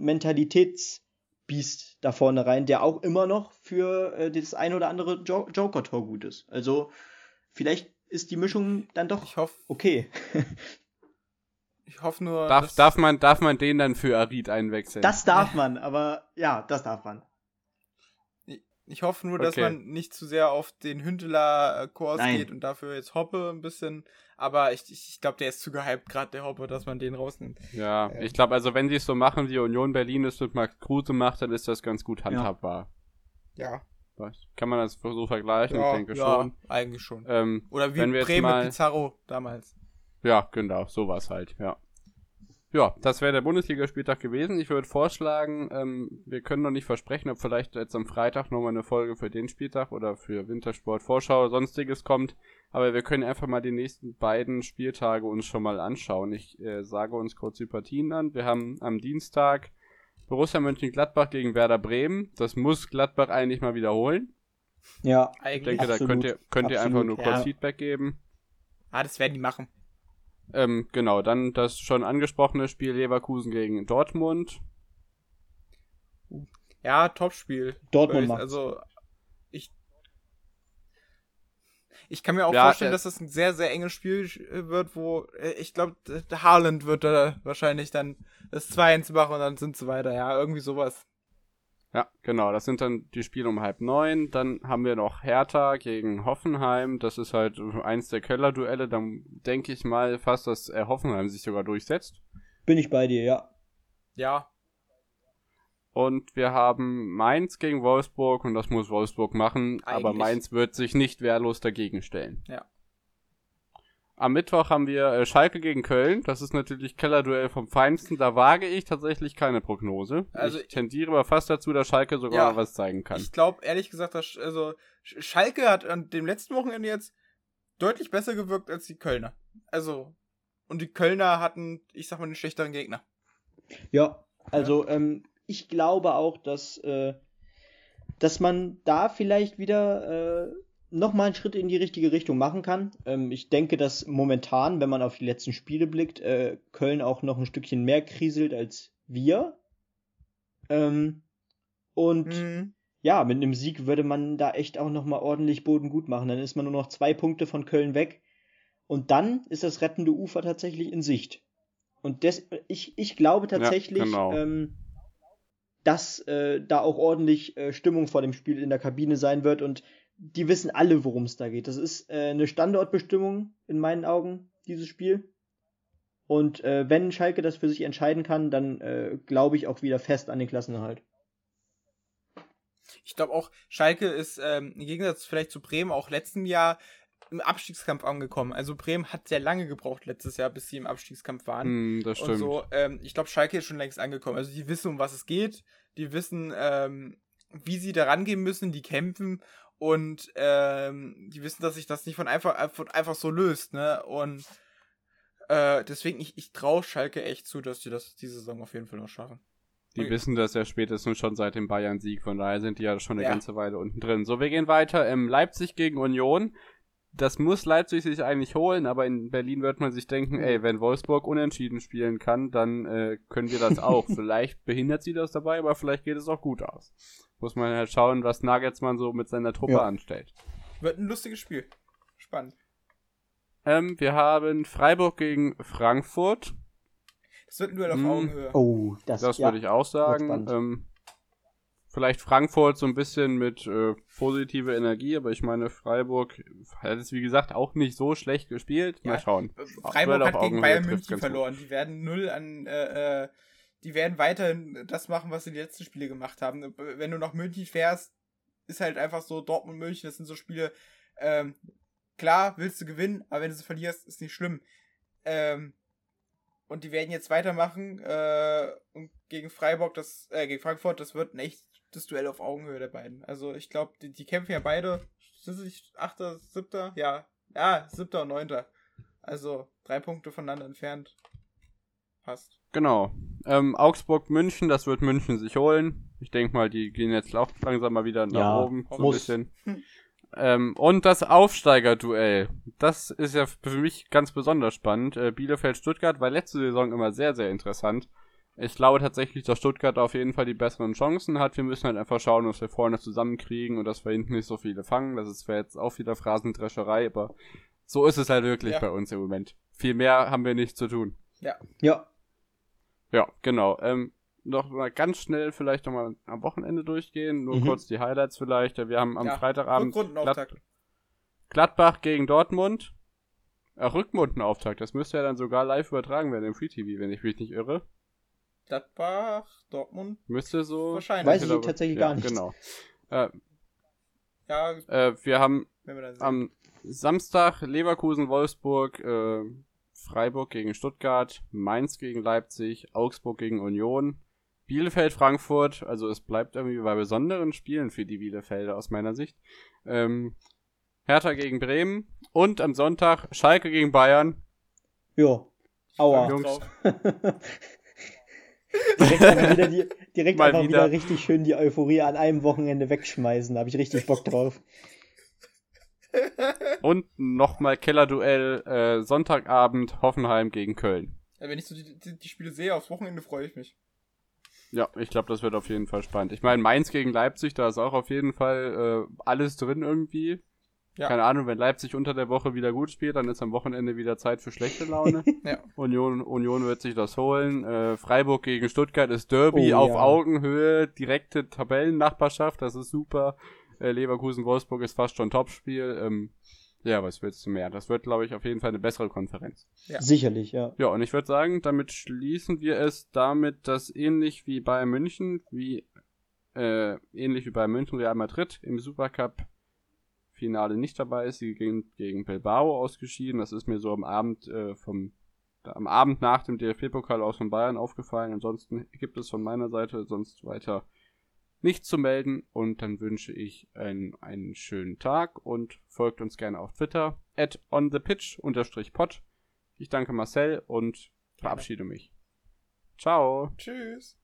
Mentalitätsbiest da vorne rein, der auch immer noch für äh, das ein oder andere jo Joker-Tor gut ist. Also vielleicht ist die Mischung dann doch ich hoff, okay. ich hoffe nur. Darf, darf, man, darf man den dann für Arid einwechseln? Das darf man, aber ja, das darf man. Ich hoffe nur, dass okay. man nicht zu sehr auf den Hündeler-Kurs geht und dafür jetzt Hoppe ein bisschen. Aber ich, ich, ich glaube, der ist zu gehypt, gerade der Hoppe, dass man den rausnimmt. Ja, ähm. ich glaube, also wenn sie es so machen, wie Union Berlin es mit Max Kruse macht, dann ist das ganz gut handhabbar. Ja. ja. Kann man das so vergleichen? Ja, ich denke ja, schon. eigentlich schon. Ähm, Oder wie Bremen mit Pizarro damals. Ja, genau, sowas halt, ja. Ja, das wäre der Bundesligaspieltag gewesen. Ich würde vorschlagen, ähm, wir können noch nicht versprechen, ob vielleicht jetzt am Freitag nochmal eine Folge für den Spieltag oder für Wintersport Vorschau oder sonstiges kommt. Aber wir können einfach mal die nächsten beiden Spieltage uns schon mal anschauen. Ich äh, sage uns kurz die Partien an. Wir haben am Dienstag Borussia Mönchengladbach gegen Werder Bremen. Das muss Gladbach eigentlich mal wiederholen. Ja, ich denke, absolut, da könnt ihr, könnt ihr einfach nur kurz ja. Feedback geben. Ah, das werden die machen. Ähm, genau, dann das schon angesprochene Spiel Leverkusen gegen Dortmund. Ja, Topspiel. Dortmund macht. Also ich ich kann mir auch ja, vorstellen, äh, dass das ein sehr sehr enges Spiel wird, wo äh, ich glaube, Haaland wird da wahrscheinlich dann das 2-1 machen und dann sind sie weiter. Ja, irgendwie sowas. Ja, genau. Das sind dann die Spiele um halb neun. Dann haben wir noch Hertha gegen Hoffenheim. Das ist halt eins der Keller-Duelle. Dann denke ich mal fast, dass äh, Hoffenheim sich sogar durchsetzt. Bin ich bei dir, ja. Ja. Und wir haben Mainz gegen Wolfsburg und das muss Wolfsburg machen. Eigentlich. Aber Mainz wird sich nicht wehrlos dagegen stellen. Ja. Am Mittwoch haben wir äh, Schalke gegen Köln. Das ist natürlich Kellerduell vom Feinsten. Da wage ich tatsächlich keine Prognose. Also ich tendiere aber fast dazu, dass Schalke sogar ja, was zeigen kann. Ich glaube, ehrlich gesagt, dass, also Schalke hat an dem letzten Wochenende jetzt deutlich besser gewirkt als die Kölner. Also, und die Kölner hatten, ich sag mal, einen schlechteren Gegner. Ja, also ähm, ich glaube auch, dass, äh, dass man da vielleicht wieder äh, nochmal einen Schritt in die richtige Richtung machen kann. Ähm, ich denke, dass momentan, wenn man auf die letzten Spiele blickt, äh, Köln auch noch ein Stückchen mehr kriselt als wir. Ähm, und mhm. ja, mit einem Sieg würde man da echt auch nochmal ordentlich Boden gut machen. Dann ist man nur noch zwei Punkte von Köln weg. Und dann ist das rettende Ufer tatsächlich in Sicht. Und des, ich, ich glaube tatsächlich, ja, genau. ähm, dass äh, da auch ordentlich äh, Stimmung vor dem Spiel in der Kabine sein wird und die wissen alle, worum es da geht. Das ist äh, eine Standortbestimmung in meinen Augen, dieses Spiel. Und äh, wenn Schalke das für sich entscheiden kann, dann äh, glaube ich auch wieder fest an den Klassenerhalt. Ich glaube auch, Schalke ist ähm, im Gegensatz vielleicht zu Bremen auch letztem Jahr im Abstiegskampf angekommen. Also Bremen hat sehr lange gebraucht letztes Jahr, bis sie im Abstiegskampf waren. Mm, das stimmt. Und so, ähm, ich glaube, Schalke ist schon längst angekommen. Also die wissen, um was es geht. Die wissen, ähm, wie sie da rangehen müssen. Die kämpfen und ähm, die wissen, dass sich das nicht von einfach, von einfach so löst, ne? Und Äh, deswegen, ich, ich traue Schalke echt zu, dass die das diese Saison auf jeden Fall noch schaffen. Die Okay. wissen das ja spätestens schon seit dem Bayern-Sieg, von daher sind die ja schon eine Ja. ganze Weile unten drin. So, wir gehen weiter. Ähm, Leipzig gegen Union. Das muss Leipzig sich eigentlich holen, aber in Berlin wird man sich denken, ey, wenn Wolfsburg unentschieden spielen kann, dann äh, können wir das auch. vielleicht behindert sie das dabei, aber vielleicht geht es auch gut aus. Muss man halt schauen, was Nagelsmann so mit seiner Truppe Ja. anstellt. Wird ein lustiges Spiel. Spannend. Ähm, wir haben Freiburg gegen Frankfurt. Das wird ein Duell auf Hm. Augenhöhe. Oh, das, Das ja. würde ich auch sagen. Ähm, vielleicht Frankfurt so ein bisschen mit äh, positive Energie, aber ich meine, Freiburg hat es wie gesagt auch nicht so schlecht gespielt. Mal Ja. schauen. Freiburg Duell hat gegen Bayern München ganz gut. verloren. Die werden null an, äh, äh, die werden weiterhin das machen, was sie die letzten Spiele gemacht haben. Wenn du nach München fährst, ist halt einfach so Dortmund München, das sind so Spiele, ähm, klar willst du gewinnen, aber wenn du sie verlierst, ist nicht schlimm. Ähm, und die werden jetzt weitermachen äh, und gegen Freiburg, das, äh, gegen Frankfurt, das wird ein echtes Duell auf Augenhöhe der beiden. Also ich glaube, die, die kämpfen ja beide. Sind sie Achter, Siebter? Ja, ja, Siebter und Neunter. Also drei Punkte voneinander entfernt. Passt. Genau. Ähm, Augsburg, München, das wird München sich holen. Ich denke mal, die gehen jetzt auch langsam mal wieder nach Ja, oben. So ein muss. bisschen. Ähm, und das Aufsteigerduell. Das ist ja für mich ganz besonders spannend. Äh, Bielefeld-Stuttgart war letzte Saison immer sehr, sehr interessant. Ich glaube tatsächlich, dass Stuttgart auf jeden Fall die besseren Chancen hat. Wir müssen halt einfach schauen, dass wir vorne zusammenkriegen und dass wir hinten nicht so viele fangen. Das ist zwar jetzt auch wieder Phrasendrescherei, aber so ist es halt wirklich Ja. bei uns im Moment. Viel mehr haben wir nicht zu tun. Ja, Ja, genau. Ähm, noch mal ganz schnell vielleicht noch mal am Wochenende durchgehen. Nur Mhm. kurz die Highlights vielleicht. Wir haben am Ja, Freitagabend. Glad Gladbach gegen Dortmund. Äh, Rückrundenauftakt. Das müsste ja dann sogar live übertragen werden im Free TV, wenn ich mich nicht irre. Gladbach, Dortmund, Müsste so. wahrscheinlich. Weiß ich glaube- tatsächlich ja, gar nicht. Genau. Äh, Ja, äh, wir haben wenn wir am Samstag Leverkusen, Wolfsburg, äh, Freiburg gegen Stuttgart, Mainz gegen Leipzig, Augsburg gegen Union, Bielefeld, Frankfurt. Also es bleibt irgendwie bei besonderen Spielen für die Bielefelder aus meiner Sicht. Ähm, Hertha gegen Bremen und am Sonntag Schalke gegen Bayern. ja. Aua. Jungs. direkt einfach wieder, die, direkt Mal einfach wieder. wieder. richtig schön die Euphorie an einem Wochenende wegschmeißen. Da habe ich richtig Bock drauf. Und nochmal Kellerduell äh, Sonntagabend Hoffenheim gegen Köln. Ja, wenn ich so die, die, die Spiele sehe, aufs Wochenende freue ich mich. Ja, ich glaube, das wird auf jeden Fall spannend. Ich meine, Mainz gegen Leipzig, da ist auch auf jeden Fall äh, alles drin irgendwie. Ja. Keine Ahnung, wenn Leipzig unter der Woche wieder gut spielt, dann ist am Wochenende wieder Zeit für schlechte Laune. Ja. Union, Union wird sich das holen. Äh, Freiburg gegen Stuttgart ist Derby Oh, auf ja. Augenhöhe, direkte Tabellennachbarschaft, das ist super. Äh, Leverkusen-Wolfsburg ist fast schon Topspiel. Ähm, ja, was willst du mehr? Das wird, glaube ich, auf jeden Fall eine bessere Konferenz. Ja. Sicherlich, ja. Ja, und ich würde sagen, damit schließen wir es damit, dass ähnlich wie bei München, wie äh, ähnlich wie bei München Real Madrid im Supercup Finale nicht dabei ist, sie gegen, gegen Bilbao ausgeschieden. Das ist mir so am Abend äh, vom am Abend nach dem DFB-Pokal aus von Bayern aufgefallen. Ansonsten gibt es von meiner Seite sonst weiter nichts zu melden und dann wünsche ich einen, einen schönen Tag und folgt uns gerne auf Twitter at onthepitch-pod. Ich danke Marcel und verabschiede mich. Ciao. Tschüss.